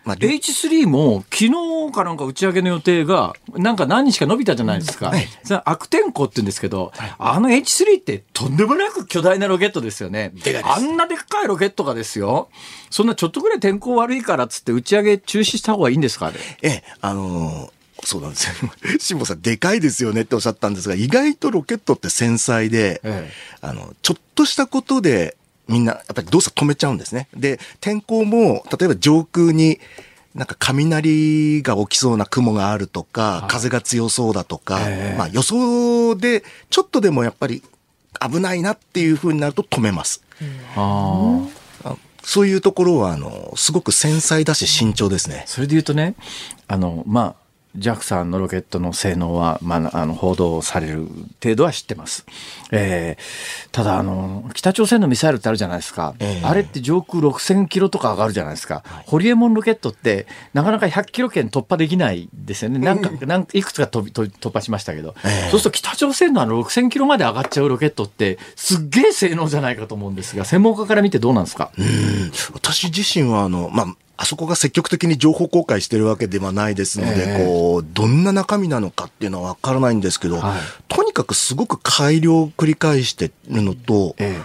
まあ、H3 も昨日かなんか打ち上げの予定がなんか何日か伸びたじゃないですか、はい、悪天候って言うんですけど、はい、あの H3 ってとんでもなく巨大なロケットですよね。あんなでっかいロケットがですよ。そんなちょっとぐらい天候悪いからっつって打ち上げ中止した方がいいんですかあれ？ええあのーそうなんですよ。<laughs> 辛坊さん、でかいですよねっておっしゃったんですが、意外とロケットって繊細で、ええ、あの、ちょっとしたことでみんなやっぱり動作止めちゃうんですね。で、天候も、例えば上空になんか雷が起きそうな雲があるとか、風が強そうだとか、まあ予想でちょっとでもやっぱり危ないなっていうふうになると止めます。そういうところは、あの、すごく繊細だし慎重ですね。それで言うとね、あの、まあ、JAXA のロケットの性能は、まあ、あの報道される程度は知ってます。えー、ただあの、北朝鮮のミサイルってあるじゃないですか、えー、あれって上空6000キロとか上がるじゃないですか、はい、ホリエモンロケットって、なかなか100キロ圏突破できないですよね、なんか、なんいくつか飛び突破しましたけど、えー、そうすると北朝鮮のあの6000キロまで上がっちゃうロケットって、すっげえ性能じゃないかと思うんですが、専門家から見てどうなんですか？うん。私自身はあの、まああそこが積極的に情報公開してるわけではないですので、えー、こう、どんな中身なのかっていうのはわからないんですけど、はい、とにかくすごく改良を繰り返してるのと、えー、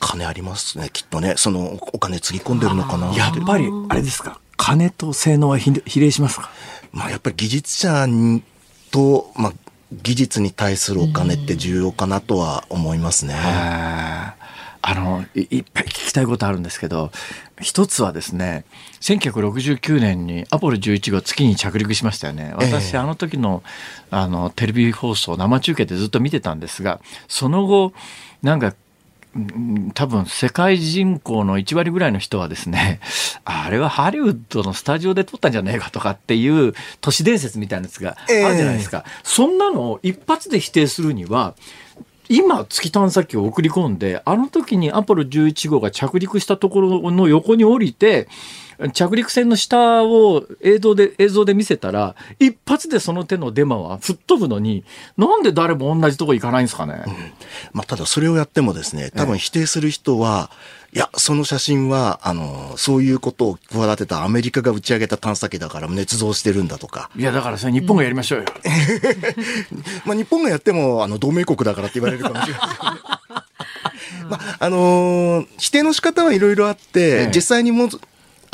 金ありますね、きっとね。そのお金つぎ込んでるのかなやっぱり、あれですか、金と性能は比例しますか？まあやっぱり技術者と、まあ、技術に対するお金って重要かなとは思いますね。あのい、いっぱい聞きたいことあるんですけど、一つはですね、1969年にアポロ11号月に着陸しましたよね。私、あの時のあのテレビ放送、生中継でずっと見てたんですが、その後、なんか多分世界人口の1割ぐらいの人はですね、<laughs> あれはハリウッドのスタジオで撮ったんじゃねえかとかっていう都市伝説みたいなやつがあるじゃないですか。えー、そんなのを一発で否定するには、今月探査機を送り込んであの時にアポロ11号が着陸したところの横に降りて着陸船の下を映像で映像で見せたら一発でその手のデマは吹っ飛ぶのになんで誰も同じとこ行かないんですかね、うんまあ、ただそれをやってもですね多分否定する人は、いや、その写真は、あの、そういうことを企てたアメリカが打ち上げた探査機だから捏造してるんだとか。いや、だからそれ日本がやりましょうよ。<laughs> まあ日本がやっても、あの、同盟国だからって言われるかもしれない。<laughs> まあ、あのー、否定の仕方はいろいろあって、ええ、実際にも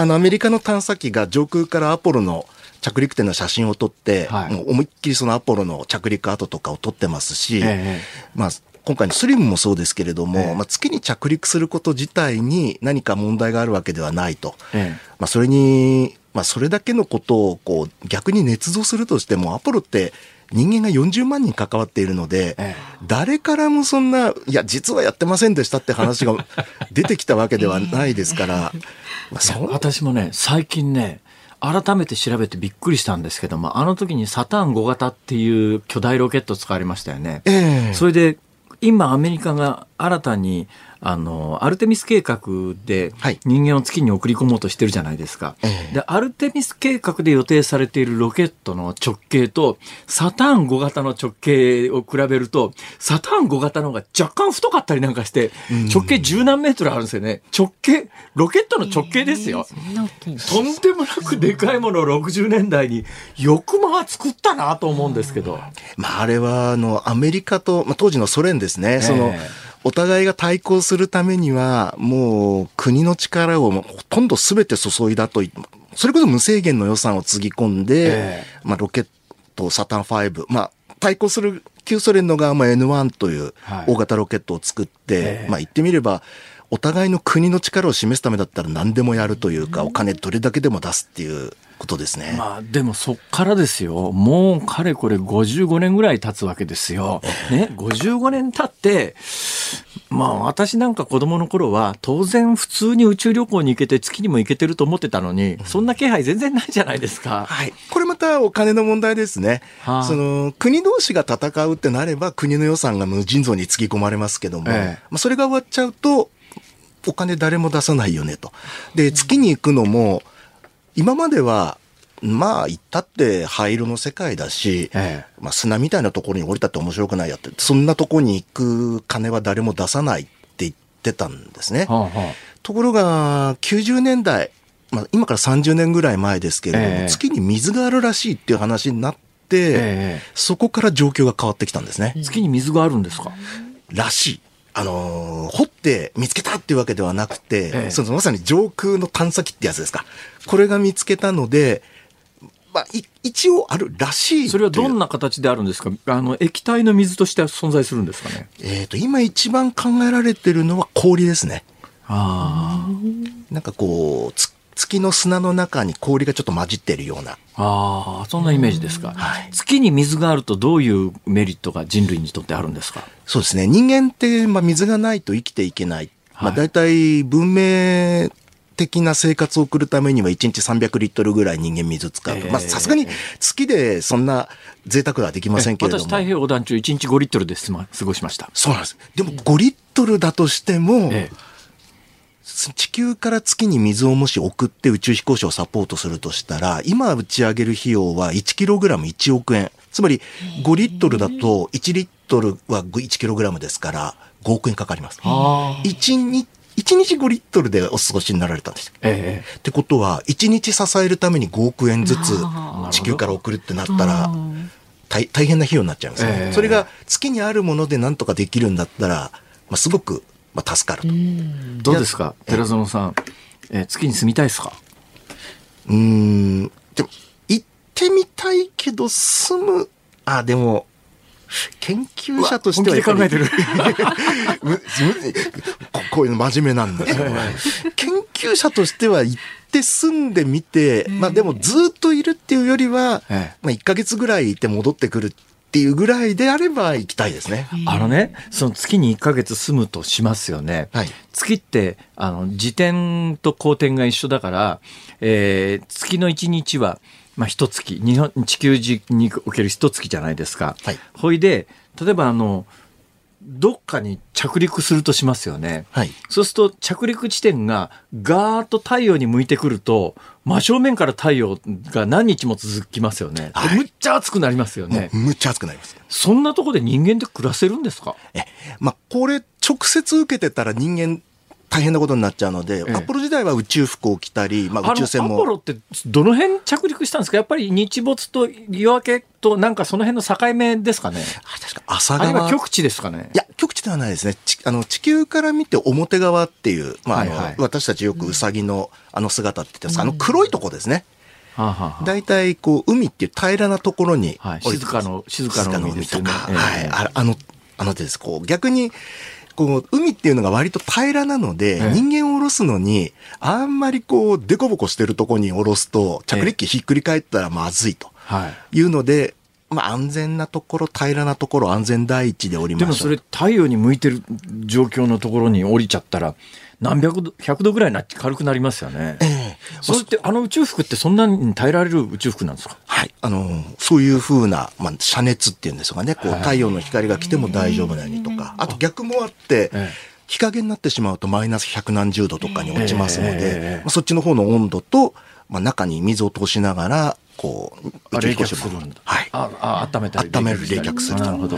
あの、アメリカの探査機が上空からアポロの着陸点の写真を撮って、はい、もう思いっきりそのアポロの着陸跡とかを撮ってますし、え、まあ、今回のスリムもそうですけれども、ええ、まあ、月に着陸すること自体に何か問題があるわけではないと。え、まあ、それに、まあ、それだけのことをこう逆に捏造するとしても、アポロって人間が40万人関わっているので、誰からもそんな、いや、実はやってませんでしたって話が <laughs> 出てきたわけではないですから。まあ、私もね、最近ね、改めて調べてびっくりしたんですけども、あの時にサターン5型っていう巨大ロケット使われましたよね。えー、それで今アメリカが新たにあのアルテミス計画で人間を月に送り込もうとしてるじゃないですか、はい、でアルテミス計画で予定されているロケットの直径とサターン5型の直径を比べるとサターン5型の方が若干太かったりなんかして直径十何メートルあるんですよね。直径ロケットの直径ですよ、えー、とんでもなくでかいものを60年代によくまあ作ったなと思うんですけど、まあ、あれはあのアメリカと、まあ、当時のソ連ですね、えー、そのお互いが対抗するためには、もう国の力をほとんど全て注いだと、それこそ無制限の予算をつぎ込んで、えー、まあロケット、サタン5、まあ対抗する旧ソ連の側も N1 という大型ロケットを作って、はい、まあ言ってみれば、お互いの国の力を示すためだったら何でもやるというか、お金どれだけでも出すっていうことですね。まあでもそっからですよ。もうかれこれ55年ぐらい経つわけですよ。ね、55年経って、まあ私なんか子供の頃は当然普通に宇宙旅行に行けて月にも行けてると思ってたのに、そんな気配全然ないじゃないですか。はい。これまたお金の問題ですね。はあ、その国同士が戦うってなれば国の予算が無尽蔵につぎ込まれますけども、ええ、まあそれが終わっちゃうとお金誰も出さないよねと。で、月に行くのも、今までは、まあ、行ったって灰色の世界だし、ええ、まあ、砂みたいなところに降りたって面白くないやって、そんなとこに行く金は誰も出さないって言ってたんですね。はあはあ、ところが、90年代、まあ、今から30年ぐらい前ですけれども、え、月に水があるらしいっていう話になって、そこから状況が変わってきたんですね。月に水があるんですか？らしい。あのー、掘って見つけたっていうわけではなくて、ええ、そのまさに上空の探査機ってやつですか。これが見つけたので、まあ、一応あるらしいそれはどんな形であるんですか？あの液体の水として存在するんですかね？えっ、と今一番考えられてるのは氷ですね。ああなんかこう月の砂の中に氷がちょっと混じってるような。ああ、そんなイメージですか、はい。月に水があるとどういうメリットが人類にとってあるんですか？そうですね。人間って、まあ、水がないと生きていけない。はい、まあ、大体文明的な生活を送るためには1日300リットルぐらい人間水使うと。まあさすがに月でそんな贅沢はできませんけれども。私太平洋横断中1日5リットルで過ごしました。そうなんです。でも5リットルだとしても、ええ地球から月に水をもし送って宇宙飛行士をサポートするとしたら、今打ち上げる費用は 1kg1 億円。つまり5リットルだと1リットルは 1kg ですから5億円かかります。1日1日5リットルでお過ごしになられたんですよ。ええ、ってことは、1日支えるために5億円ずつ地球から送るってなったら、大大変な費用になっちゃいますね、えそれが月にあるものでなんとかできるんだったら、まあ、すごくまあ、助かると。どうですか寺園さん、えー、月に住みたいですか？うん、でも、行ってみたいけど、住む、あ、でも、研究者としては考えてる。<laughs> こういうの真面目なんですよ。研究者としては行って住んでみて、まあでもずっといるっていうよりは、まあ1ヶ月ぐらいいて戻ってくるっていうぐらいであれば行きたいですね。あのね、その月に1ヶ月住むとしますよね。はい、月って、あの、自転と公転が一緒だから、えー、月の1日は、まあ、一月、日本、地球における一月じゃないですか。はい。ほいで、例えばあの、どっかに着陸するとしますよね。はい。そうすると着陸地点がガーッと太陽に向いてくると、真正面から太陽が何日も続きますよね。はい、むっちゃ暑くなりますよね。むっちゃ暑くなります。そんなところで人間って暮らせるんですか？え、まあ、これ直接受けてたら人間大変なことになっちゃうので、ええ、アポロ時代は宇宙服を着たり、まあ、宇宙船も。アポロってどの辺着陸したんですか？やっぱり日没と夜明けとなんかその辺の境目ですかね？確か朝側。あ極地ですかね？いや、極地ではないですね。あの地球から見て表側っていう、まあ、はいはい、私たちよくウサギのあの姿って言ってます、うん、あの黒いとこですね。大体こう海っていう平らなところに、はい、静かの静かの海ですよね。はい、あのあのです。こう逆にこう、海っていうのが割と平らなので、ええ、人間を下ろすのに、あんまりこう、デコボコしてるとこに下ろすと、着陸機ひっくり返ったらまずいと。いうので、まあ、安全なところ、平らなところ、安全第一で降りまし。でもそれ、太陽に向いてる状況のところに降りちゃったら、何百度、100度ぐらいな軽くなりますよね。ええ。それって、あの宇宙服ってそんなに耐えられる宇宙服なんですか？はい。あの、そういうふうな、まあ、遮熱っていうんですかね、こう、太陽の光が来ても大丈夫なようにとか、あと逆もあって、日陰になってしまうとマイナス百何十度とかに落ちますので、えー、そっちの方の温度と、まあ、中に水を通しながら、こう、宇宙飛行士も、はい。あ、あ温めたり温める、冷却するなるほど。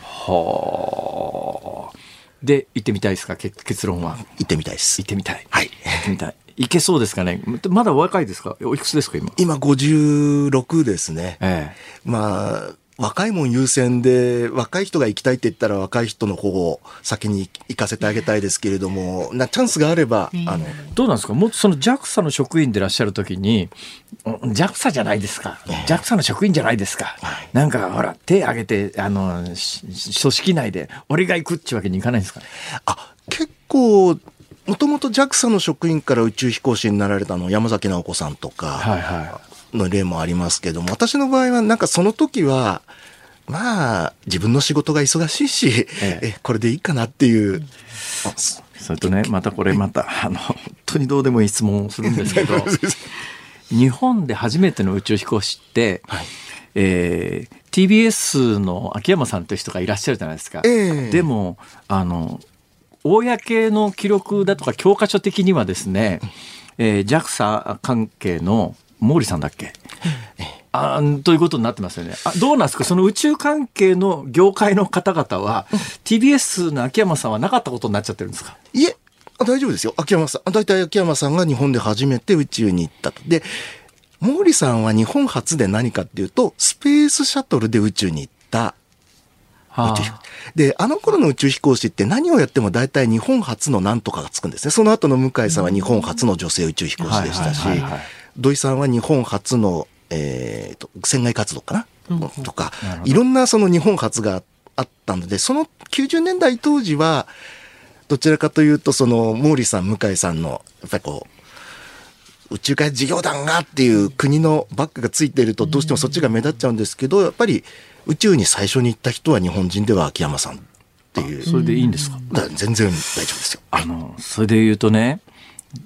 はあ。で、行ってみたいですか？結論は。行ってみたいです。行ってみたい。はい。行ってみたい。いけそうですかね？まだお若いですか？おいくつですか今？今56ですね。ええ。まあ、若いもん優先で、若い人が行きたいって言ったら若い人の方を先に行かせてあげたいですけれども、<laughs> なチャンスがあれば、あの。どうなんですか？もっとその JAXA の職員でいらっしゃるときに、JAXA じゃないですか。JAXA の職員じゃないですか。なんかほら、手挙げて、あの、組織内で、俺が行くってわけにいかないんですかあ、結構、もともと JAXA の職員から宇宙飛行士になられたの山崎直子さんとかの例もありますけども、私の場合はなんかその時は、まあ、自分の仕事が忙しいし、ええ、これでいいかなっていう。それとね、またこれまた、あの、本当にどうでもいい質問をするんですけど、<laughs> 日本で初めての宇宙飛行士って、はい、えー、TBS の秋山さんという人がいらっしゃるじゃないですか。えでも、あの、公の記録だとか教科書的にはですね、えー、JAXA 関係の毛利さんだっけ、あということになってますよね。あどうなんですか？その宇宙関係の業界の方々は、TBS の秋山さんはなかったことになっちゃってるんですか？いえ、大丈夫ですよ。秋山さん。大体秋山さんが日本で初めて宇宙に行ったと。で、毛利さんは日本初で何かっていうと、スペースシャトルで宇宙に行ったはあ、で、あの頃の宇宙飛行士って何をやっても大体日本初の何とかがつくんですね。その後の向井さんは日本初の女性宇宙飛行士でしたし、土井さんは日本初の、えーと、船外活動かな、うん、とか、いろんなその日本初があったので、その90年代当時は、どちらかというと、その毛利さん、向井さんの、やっぱりこう、宇宙開事業団がっていう国のバックがついているとどうしてもそっちが目立っちゃうんですけど、やっぱり宇宙に最初に行った人は日本人では秋山さんっていう。それでいいんですか全然大丈夫ですよ。あの、それで言うとね、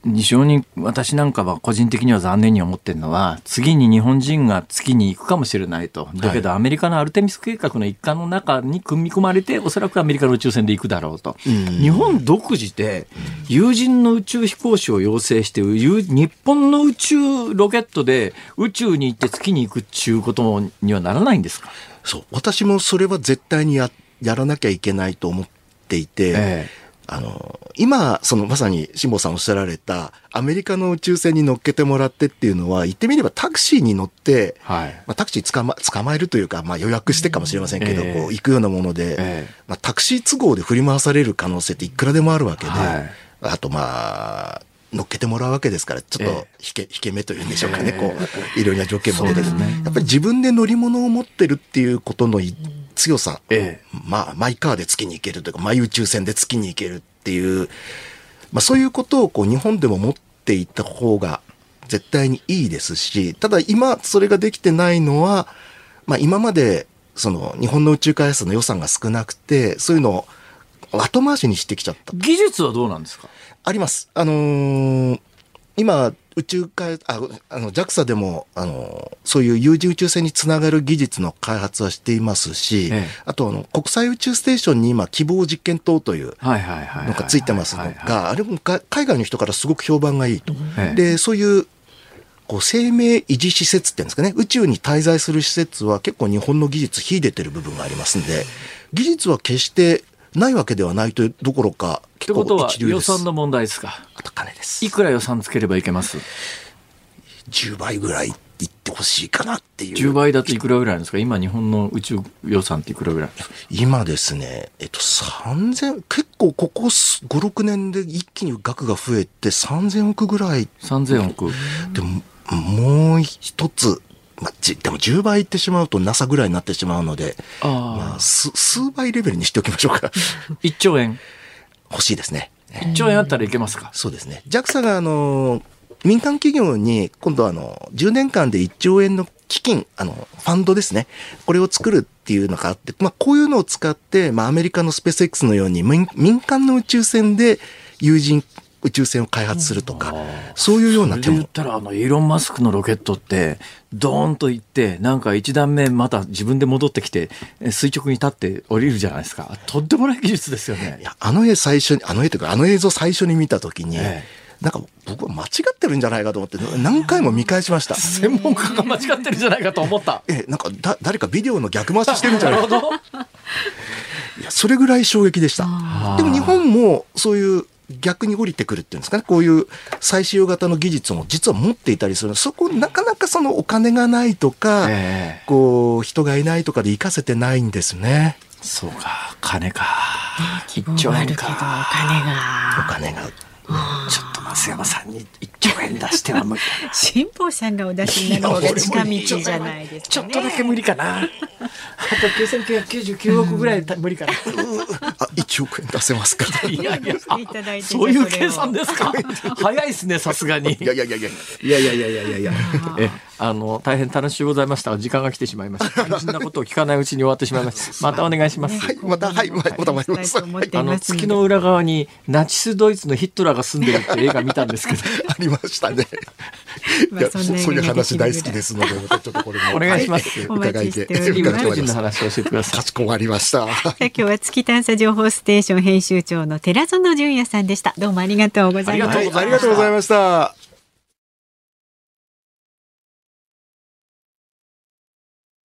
非常に私なんかは個人的には残念に思ってるのは次に日本人が月に行くかもしれないと。だけどアメリカのアルテミス計画の一環の中に組み込まれておそらくアメリカの宇宙船で行くだろうと、日本独自で有人の宇宙飛行士を要請して日本の宇宙ロケットで宇宙に行って月に行くっていうことにはならないんですか？そう。私もそれは絶対にややらなきゃいけないと思っていて、ええあの、今、そのまさに辛坊さんおっしゃられた、アメリカの宇宙船に乗っけてもらってっていうのは、言ってみればタクシーに乗って、はい、まあ、タクシー捕ま捕まえるというか、まあ、予約してかもしれませんけど、えー、こう行くようなもので、えー、まあ、タクシー都合で振り回される可能性っていくらでもあるわけで、はい、あとまあ、乗っけてもらうわけですから、ちょっと引け、引け目というんでしょうかね、こう、いろいろな条件も出て。る、ね、やっぱり自分で乗り物を持ってるっていうことの強さ、ええ、まあ、マイカーで月に行けるというか、マイ宇宙船で月に行けるっていう、まあ、そういうことをこう日本でも持っていった方が絶対にいいですし、ただ今それができてないのは、まあ、今までその日本の宇宙開発の予算が少なくて、そういうのを後回しにしてきちゃった。技術はどうなんですか？あります。あのー、今、宇宙開ああの JAXA でもあのそういう有人宇宙船につながる技術の開発はしていますし、ええ、あとあの国際宇宙ステーションに今希望実験棟というのがついてますのがあれも海外の人からすごく評判がいいと。え、でそういうこう生命維持施設っていうんですかね宇宙に滞在する施設は結構日本の技術秀でてる部分がありますんで技術は決してないわけではないというどころか結構ことは予算の問題ですか？あと金です。いくら予算つければいけます？10倍ぐらいいってほしいかなっていう。10倍だといくらぐらいなんですか？今日本の宇宙予算っていくらぐらい今ですねえっと3000結構ここ56年で一気に額が増えて3000億ぐらい。3000億。でももう一つまあ、じでも10倍いってしまうと NASA ぐらいになってしまうので、あまあ、数倍レベルにしておきましょうか。<laughs> 1兆円欲しいですね。1兆円あったらいけますか？そうですね。JAXA があの、民間企業に今度あの、10年間で1兆円の基金、あの、ファンドですね。これを作るっていうのがあって、まあ、こういうのを使って、まあ、アメリカのスペース X のように民間の宇宙船で有人宇宙船を開発するとか、そういうような手も。言ったら、あの、イーロン・マスクのロケットって、ドーンと行って、なんか一段目また自分で戻ってきて、垂直に立って降りるじゃないですか。とんでもない技術ですよね。いや、あの絵最初に、あの絵というか、あの映像最初に見たときに、ええ。なんか僕は間違ってるんじゃないかと思って何回も見返しました。専門家が間違ってるんじゃないかと思った。えなんかだ誰かビデオの逆回ししてるんじゃないかいやそれぐらい衝撃でした。でも日本もそういう逆に降りてくるっていうんですかね、こういう最終型の技術も実は持っていたりするそこなかなかそのお金がないとか、えー、こう人がいないとかで行かせてないんですね。そうか、金か。一兆円か。お金が。お金が。<laughs> ちょっと増山さんに1兆円出しては無理。<laughs> 辛坊さんがお出しになる方が近道じゃないですか、ね、ちょっとだけ無理かな。<laughs> あと9999億ぐらい無理か？なあ1億円出せますか？いやいやそういう計算ですか？早いですねさすがに。いやいやいやいや。いやいやいやいやいや。いやえあの大変楽しゅうございましたが時間が来てしまいました <laughs> そんなことを聞かないうちに終わってしまいました <laughs> またお願いします、はい、またはいまた参りますあの月の裏側にナチスドイツのヒットラーが住んでるって映画見たんですけどありましたね <laughs> いや、そういう話大好きですので、またちょっとこれも。お願いします。伺いて。宇宙人の話を教えてください。かしこまりました。今日は月探査情報ステーション編集長の寺園純也さんでした。どうもありがとうございました。ありがとうございました。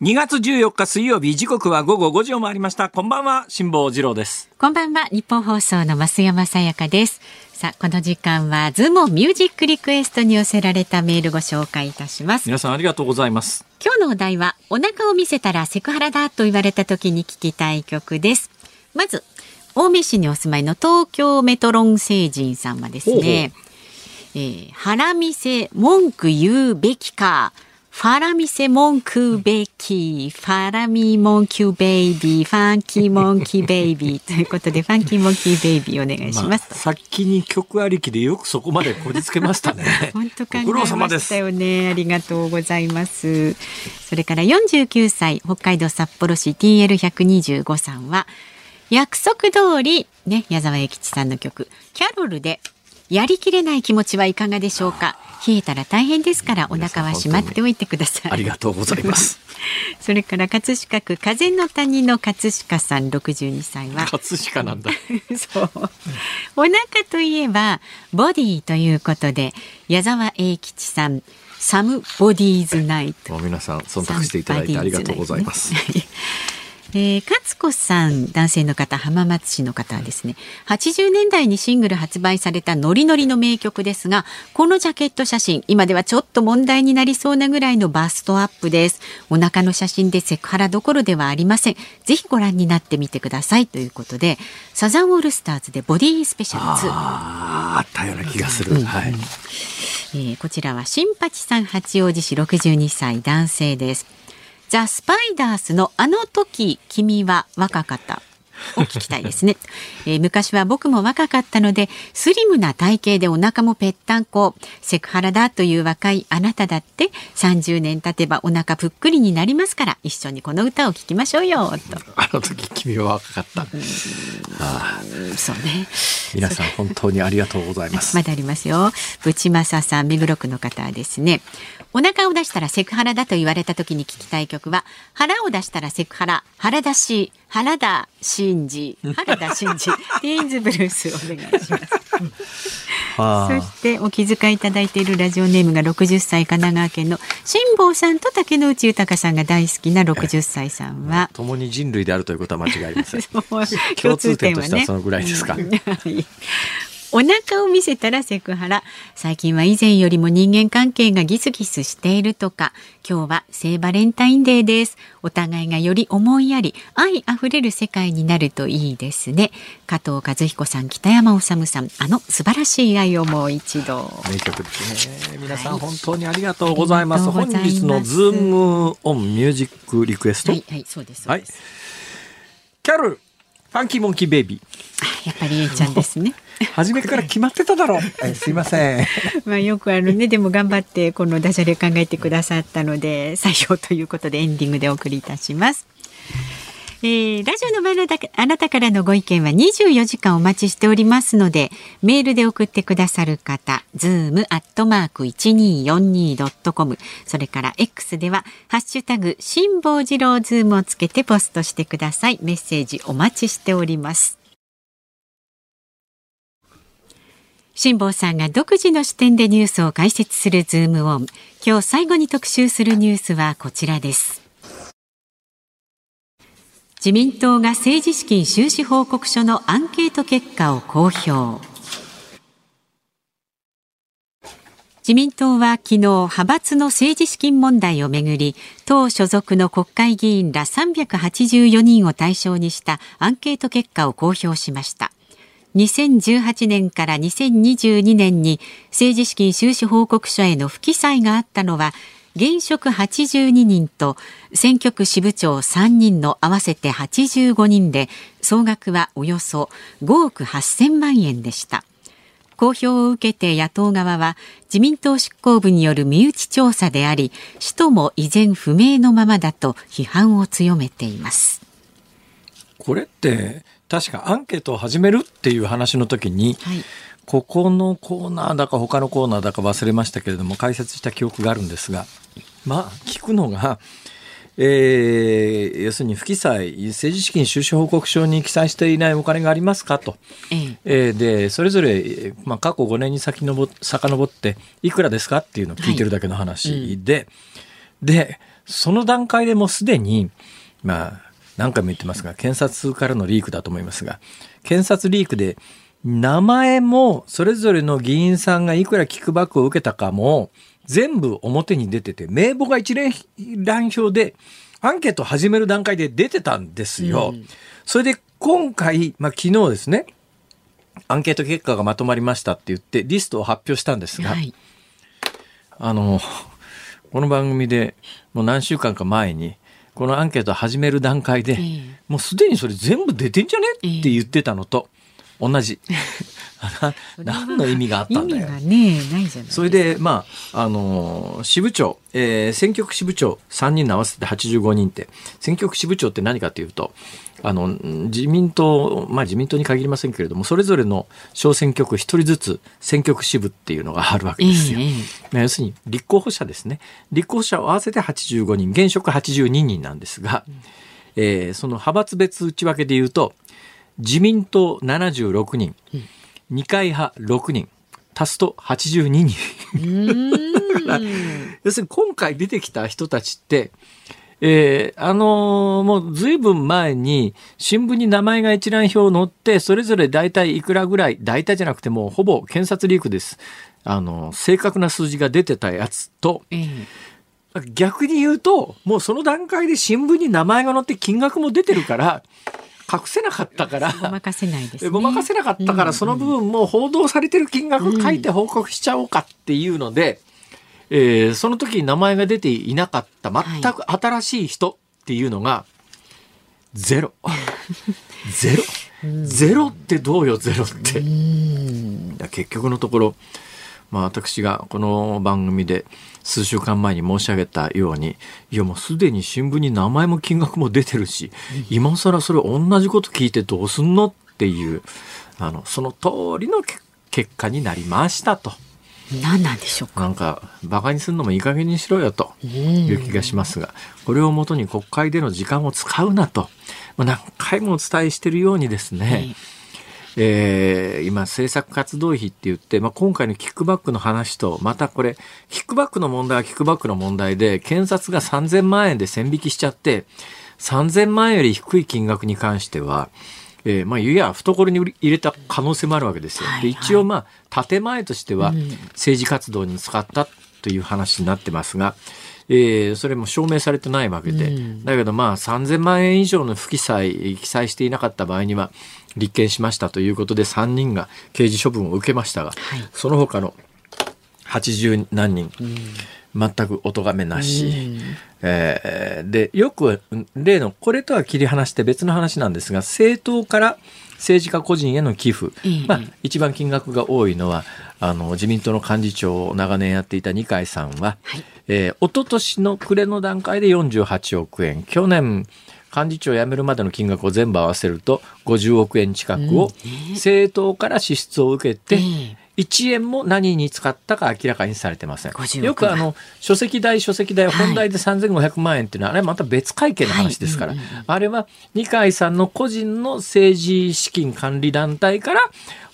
2月14日水曜日時刻は午後5時を回りました。こんばんは辛坊治郎です。こんばんはニッポン放送の増山さやかです。さあこの時間はズームミュージックリクエストに寄せられたメールご紹介いたします。皆さんありがとうございます。今日のお題はお腹を見せたらセクハラだと言われた時に聞きたい曲です。まず青梅市にお住まいの東京メトロン星人さんはですねえー、腹見せ文句言うべきかファラミセモンクベキー、ファラミモンキュベイビー、ファンキーモンキーベイビー <laughs> ということで、ファンキーモンキーベイビーお願いします。まあ、先に曲ありきでよくそこまでこじつけましたね。<laughs> 本当考えましたよね。ありがとうございます。それから49歳、北海道札幌市 TL125 さんは、約束通り、ね、矢沢永吉さんの曲、キャロルでやりきれない気持ちはいかがでしょうか？冷えたら大変ですからお腹はしまっておいてください。ありがとうございます。<laughs> それから葛飾区風の谷の葛飾さん62歳は。葛飾なんだ。<laughs> そう。お腹といえばボディということで矢沢永吉さんサムボディーズナイト。皆さん忖度していただいてありがとうございます、えー、勝子さん男性の方浜松市の方はですね。80年代にシングル発売されたノリノリの名曲ですがこのジャケット写真今ではちょっと問題になりそうなぐらいのバストアップです。お腹の写真でセクハラどころではありません。ぜひご覧になってみてくださいということでサザンオールスターズでボディースペシャル2あったような気がする、うん、はい、えー、こちらは新八さん八王子市62歳男性ですザ・スパイダースのあの時君は若かったを聞きたいですね、えー、昔は僕も若かったのでスリムな体型でお腹もぺったんこ。セクハラだという若いあなただって30年経てばお腹ぷっくりになりますから一緒にこの歌を聴きましょうよと。あの時君は若かった、ああ。そうね。皆さん本当にありがとうございます。まだありますよ。内正さん目黒区の方はですね。お腹を出したらセクハラだと言われた時に聞きたい曲は腹を出したらセクハラ腹出し原田真二。原田真二。ティーンズブルースお願いします。そしてお気遣いいただいているラジオネームが60歳神奈川県の辛坊さんと竹野内豊さんが大好きな60歳さんは。共に人類であるということは間違いません。<laughs> 共通点としてはそのぐらいですか、お腹を見せたらセクハラ。最近は以前よりも人間関係がギスギスしているとか。今日は聖バレンタインデーです。お互いがより思いやり愛あふれる世界になるといいですね。加藤和彦さん北山治さん。あの素晴らしい愛をもう一度。名曲ですね。皆さん本当にありがとうございます、はい、本日のズームオンミュージックリクエスト。はい、はい、そうですはい。キャロルファンキーモンキーベイビー。やっぱり A ちゃんですね <laughs> 初めから決まってただろう。すいません。まあよくあるね、でも頑張ってこのダジャレ考えてくださったので採用ということでエンディングでお送りいたします。えー、ラジオの前のあなたからのご意見は24時間お待ちしておりますので、メールで送ってくださる方、ズームアットマーク 1242.com、それから X では、ハッシュタグ、辛坊治郎ズームをつけてポストしてください。メッセージお待ちしております。辛坊さんが独自の視点でニュースを解説するズームオン。今日最後に特集するニュースはこちらです。自民党が政治資金収支報告書のアンケート結果を公表。自民党は昨日派閥の政治資金問題をめぐり党所属の国会議員ら384人を対象にしたアンケート結果を公表しました2018年から2022年に政治資金収支報告書への不記載があったのは現職82人と選挙区支部長3人の合わせて85人で総額はおよそ5億8000万円でした。公表を受けて野党側は自民党執行部による身内調査であり使途も依然不明のままだと批判を強めています。これって確かアンケートを始めるっていう話の時に、はい、ここのコーナーだか他のコーナーだか忘れましたけれども解説した記憶があるんですがまあ聞くのがえー、要するに不記載政治資金収支報告書に記載していないお金がありますかと、ええ。ー、でそれぞれ、まあ、過去5年に先のぼ遡っていくらですかっていうのを聞いてるだけの話で、はい。うん、でその段階でもうすでにまあ何回も言ってますが検察からのリークだと思いますが検察リークで名前もそれぞれの議員さんがいくらキックバックを受けたかも全部表に出てて、名簿が一覧表で、アンケート始める段階で出てたんですよ。うん、それで今回、まあ、昨日ですね、アンケート結果がまとまりましたって言ってリストを発表したんですが、はい、あの、この番組でもう何週間か前に、このアンケート始める段階で、えー、もうすでにそれ全部出てんじゃね？って言ってたのと同じ。<laughs> 何の意味があったんだよ。ね、ないじゃないそれで、まあ、あの、支部長、えー、選挙区支部長3人の合わせて85人って、選挙区支部長って何かというと、あの、自民党、まあ自民党に限りませんけれども、それぞれの小選挙区一人ずつ選挙区支部っていうのがあるわけですよ。えー、要するに立候補者ですね。立候補者を合わせて85人、現職82人なんですが、うん、えー、その派閥別内訳で言うと、自民党76人、うん二階派6人。足すと82人。<laughs> 要するに今回出てきた人たちって、えー、あのー、もう随分前に新聞に名前が一覧表載ってそれぞれ大体いくらぐらい大体じゃなくてもほぼ検察リークです。あの正確な数字が出てたやつと、えー逆に言うともうその段階で新聞に名前が載って金額も出てるから隠せなかったからごまかせないです、ね、ごまかせなかったから、その部分も報道されてる金額書いて報告しちゃおうかっていうので、うん、えー、その時に名前が出ていなかった全く新しい人っていうのがゼロ。<laughs> ゼロ。ゼロってどうよゼロって。結局のところまあ、私がこの番組で数週間前に申し上げたようにいやもうすでに新聞に名前も金額も出てるし今更それ同じこと聞いてどうすんのっていうあのその通りの結果になりましたと。何なんでしょうか？なんか馬鹿にするのもいい加減にしろよという気がしますがこれをもとに国会での時間を使うなと、まあ、何回もお伝えしているようにですね、えー、今政策活動費って言って、まあ、今回のキックバックの話とまたこれキックバックの問題はキックバックの問題で検察が3000万円で線引きしちゃって3000万円より低い金額に関してはえー、まあ、いや懐に入れた可能性もあるわけですよ。で一応まあ建前としては政治活動に使ったという話になってますが、えー、それも証明されてないわけで、だけどまあ3000万円以上の不記載記載していなかった場合には立件しましたということで3人が刑事処分を受けましたが、はい、その他の80何人、全くお咎めなし、えー、でよく例のこれとは切り離して別の話なんですが政党から政治家個人への寄付、まあ、一番金額が多いのはあの自民党の幹事長を長年やっていた二階さんは、はいえー、一昨年の暮れの段階で48億円。去年幹事長を辞めるまでの金額を全部合わせると50億円近くを政党から支出を受けて、1円も何に使ったか明らかにされてません。よくあの書籍代書籍代本題で3500万円っていうのは、あれまた別会計の話ですから、あれは二階さんの個人の政治資金管理団体から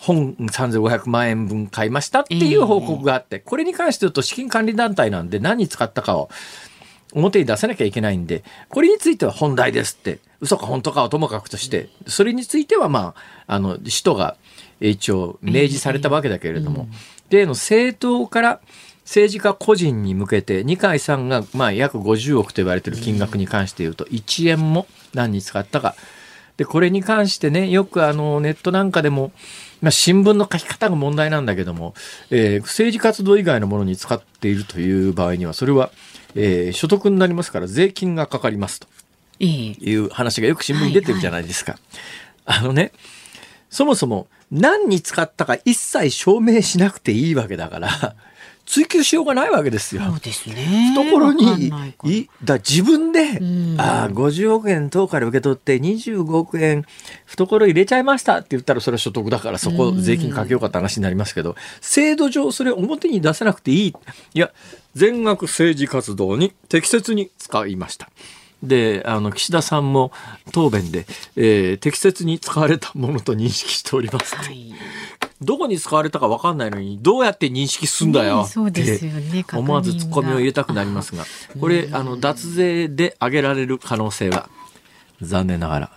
本3500万円分買いましたっていう報告があって、これに関して言うと資金管理団体なんで何に使ったかを表に出さなきゃいけないんで、これについては本題ですって、嘘か本当かはともかくとして、それについてはまあ、あの、使途が一応明示されたわけだけれども、例の政党から政治家個人に向けて二階さんがまあ約50億と言われている金額に関して言うと1円も何に使ったか。でこれに関してねよくあのネットなんかでも、まあ、新聞の書き方が問題なんだけども、えー、政治活動以外のものに使っているという場合にはそれはえー、所得になりますから税金がかかりますと。いう話がよく新聞に出てるじゃないですか。はいはい、あのねそもそも何に使ったか一切証明しなくていいわけだから、追求しようがないわけですよ。そうですね。懐にないだ自分で、んああ50億円等から受け取って25億円懐入れちゃいましたって言ったらそれは所得だからそこ税金かけようかって話になりますけど、制度上それ表に出せなくていいいや全額政治活動に適切に使いました。であの岸田さんも答弁で、えー適切に使われたものと認識しておりますはい。どこに使われたか分かんないのにどうやって認識すんだよ。ねそうですよねって思わずツッコミを入れたくなりますが。これあの脱税で上げられる可能性は残念ながら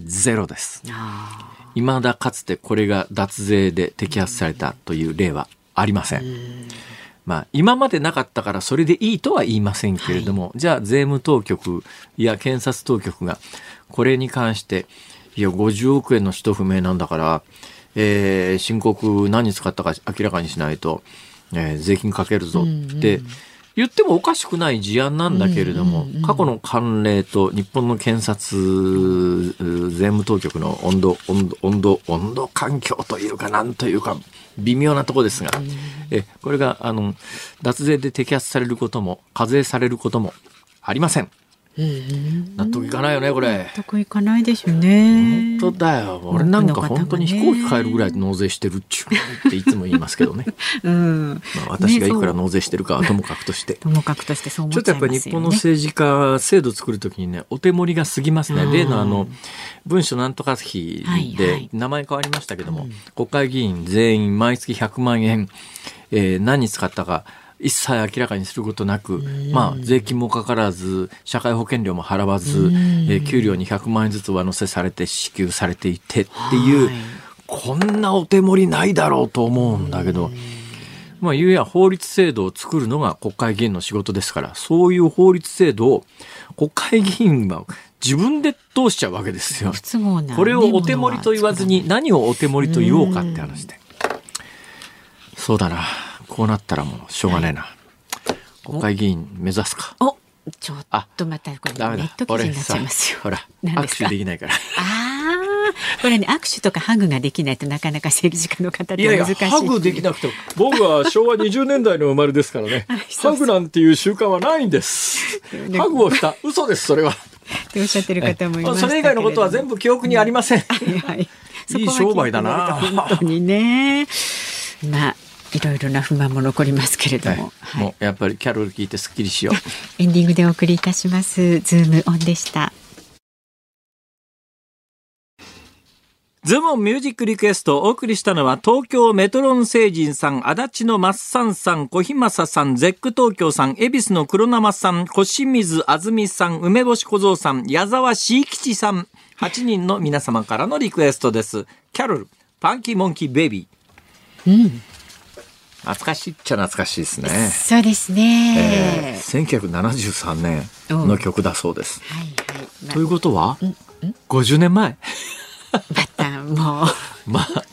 ゼロです。あ未だかつてこれが脱税で摘発されたという例はありません。まあ、今までなかったからそれでいいとは言いませんけれども、じゃあ税務当局や検察当局がこれに関して、いや、50億円の使途不明なんだから、えー申告何に使ったか明らかにしないと、えー税金かけるぞって言ってもおかしくない事案なんだけれども、過去の慣例と日本の検察、う税務当局の温度、温度、温度、温度環境というか、なんというか、微妙なとこですが、え、これが、あの、脱税で摘発されることも、課税されることもありません。納得いかないよね、これ。納得いかないでしょうね。本当だよ。俺なんか本当に飛行機買えるぐらい納税してるっちゅうっていつも言いますけどね。<laughs> うん。まあ、私がいくらね納税してるかは <laughs> ともかくとして。ともかくとしてそう思ちょっとやっぱりっちゃいますよね。日本の政治家、制度作るときにね、お手盛りが過ぎますね。うん例のあの、文書なんとか費ではいはい名前変わりましたけども、国会議員全員毎月100万円、えー何に使ったか、一切明らかにすることなく、まあ、税金もかからず、社会保険料も払わず、えー給料に100万円ずつ上乗せされて支給されていてっていう、はいこんなお手盛りないだろうと思うんだけど、まあ、言うや法律制度を作るのが国会議員の仕事ですから、そういう法律制度を国会議員は自分で通しちゃうわけですよ。これをお手盛りと言わずに何をお手盛りと言おうかって話で。そうだな。こうなったらもうしょうがねえな。国会議員目指すか。おちょっあとまたこれネッ。ト記事になっちゃいますよ。ほら、握手できないから。ああ、これね握手とかハグができないとなかなか政治家の方っいやいや、て難しい。ハグできなくても、僕は昭和20年代の生まれですからね。<laughs> ハグなんていう習慣はないんです。ハグをした。嘘です、それは。っておっしゃってる方もいましたそれ以外のことは全部記憶にありません。<laughs> はいはい。いい商売だな本当にね。まあいろいろな不満も残りますけれどはいも、はいもうやっぱりキャロル聞いてすっきりしよう。<laughs> エンディングでお送りいたします。ズームオンでした。ズームオンミュージックリクエストをお送りしたのは東京メトロン星人さん、足立のマッサンさん、小日正さん、ゼック東京さん、恵比寿の黒生さん、小水あずみさん、梅干し小僧さん、矢沢し吉さん、8人の皆様からのリクエストです。キャロル、パンキーモンキーベイビー。うん、懐かしいっちゃ懐かしいですね。そうですえね。ー、1973年の曲だそうです。はいはい。まということは、50年前。<laughs> ま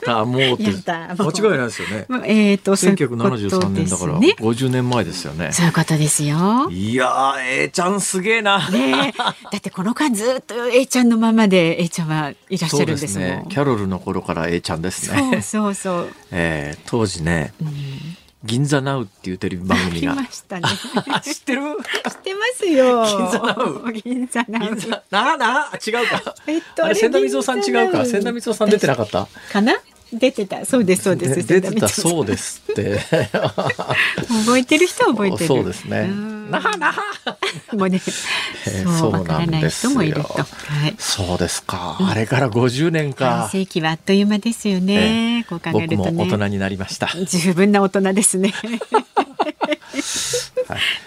たもうって間違いないですよね。まあえっ、とそういうこと1973年だからですね50年前ですよね。そういうことですよ。いやー、A ちゃんすげえな。ねえ、だってこの間ずっと A ちゃんのままで A ちゃんはいらっしゃるんですすもん。ね。キャロルの頃から A ちゃんですそうね。そうそう。<laughs> えー当時ね、銀座ナウっていうテレビ番組が来ま。したね。<laughs> 知ってる？知ってますよ。銀座ナウ？銀座ナウ銀座なな違うか。えっとあれ千田光夫さん違うか。千田光夫さん出てなかった？かな？出てた。そうですそうです。で <laughs> 出てた <laughs> そうですって。<laughs> 覚えてる人は覚えてる。そうですね。んなはなは。もうね、えーそうわからない人もいると。はい。そうですか。あれから50年か半。世紀はあっという間ですよね。こう考えるとね。大人になりました。はい十分な大人ですね。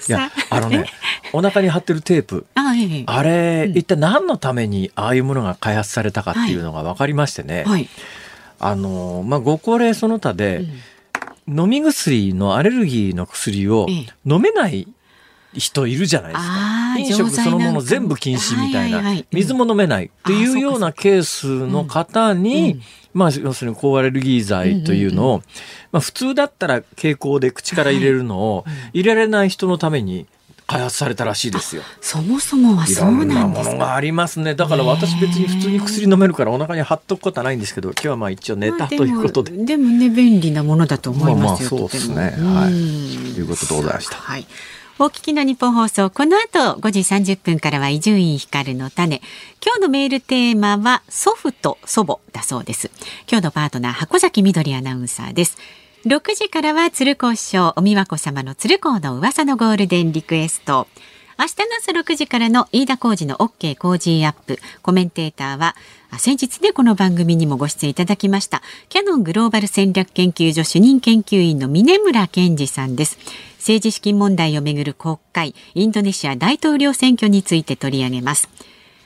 いや、あのね、お腹に貼ってるテープ。あ、ええ。あれ、一体何のためにああいうものが開発されたかっていうのが分かりましてね。はい。あの、まあ、ご高齢その他で、飲み薬のアレルギーの薬をええ。飲めない人いるじゃないですか。飲食そのもの全部禁止みたいな。水も飲めないっていうようなケースの方に、まあ、要するに高アレルギー剤というのを、まあ、普通だったら蛍光で口から入れるのを、入れられない人のために、開発されたらしいですよ。そもそもはそうなんですか。ものがありますね。だから私別に普通に薬飲めるからお腹に貼っとくことはないんですけど、今日はまあ一応ネタということで。まあ、でもね便利なものだと思いますよ。まあ、まあそうですね。はい。ということでございました。はい。お聞きの日本放送、この後5時30分からは伊集院光の種。今日のメールテーマは祖父と祖母だそうです。今日のパートナー、箱崎みどりアナウンサーです。6時からは鶴光師匠、お美和子様の鶴光の噂のゴールデンリクエスト。明日の朝6時からの飯田浩二の OK 工事アップ。コメンテーターは、先日ね、この番組にもご出演いただきました、キヤノングローバル戦略研究所主任研究員の峯村健司さんです。政治資金問題をめぐる国会、インドネシア大統領選挙について取り上げます。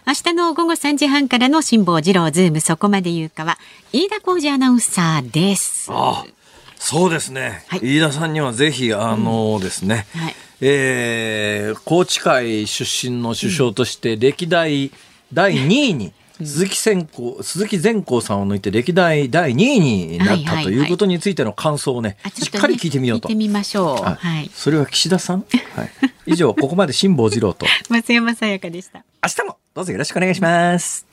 明日の午後3時半からの辛坊治郎ズームそこまで言うかは、飯田浩二アナウンサーです。ああそうですね、はい、飯田さんにはぜひ、あのですね、うんはいえー、高知会出身の首相として歴代第2位に、鈴木善光、鈴木善光さんを抜いて歴代第2位になったということについての感想をね、しっかり聞いてみようと。聞いてみましょう。はい。それは岸田さん？<laughs> はい。以上、ここまで辛坊治郎と。<laughs> 松山さやかでした。明日もどうぞよろしくお願いします。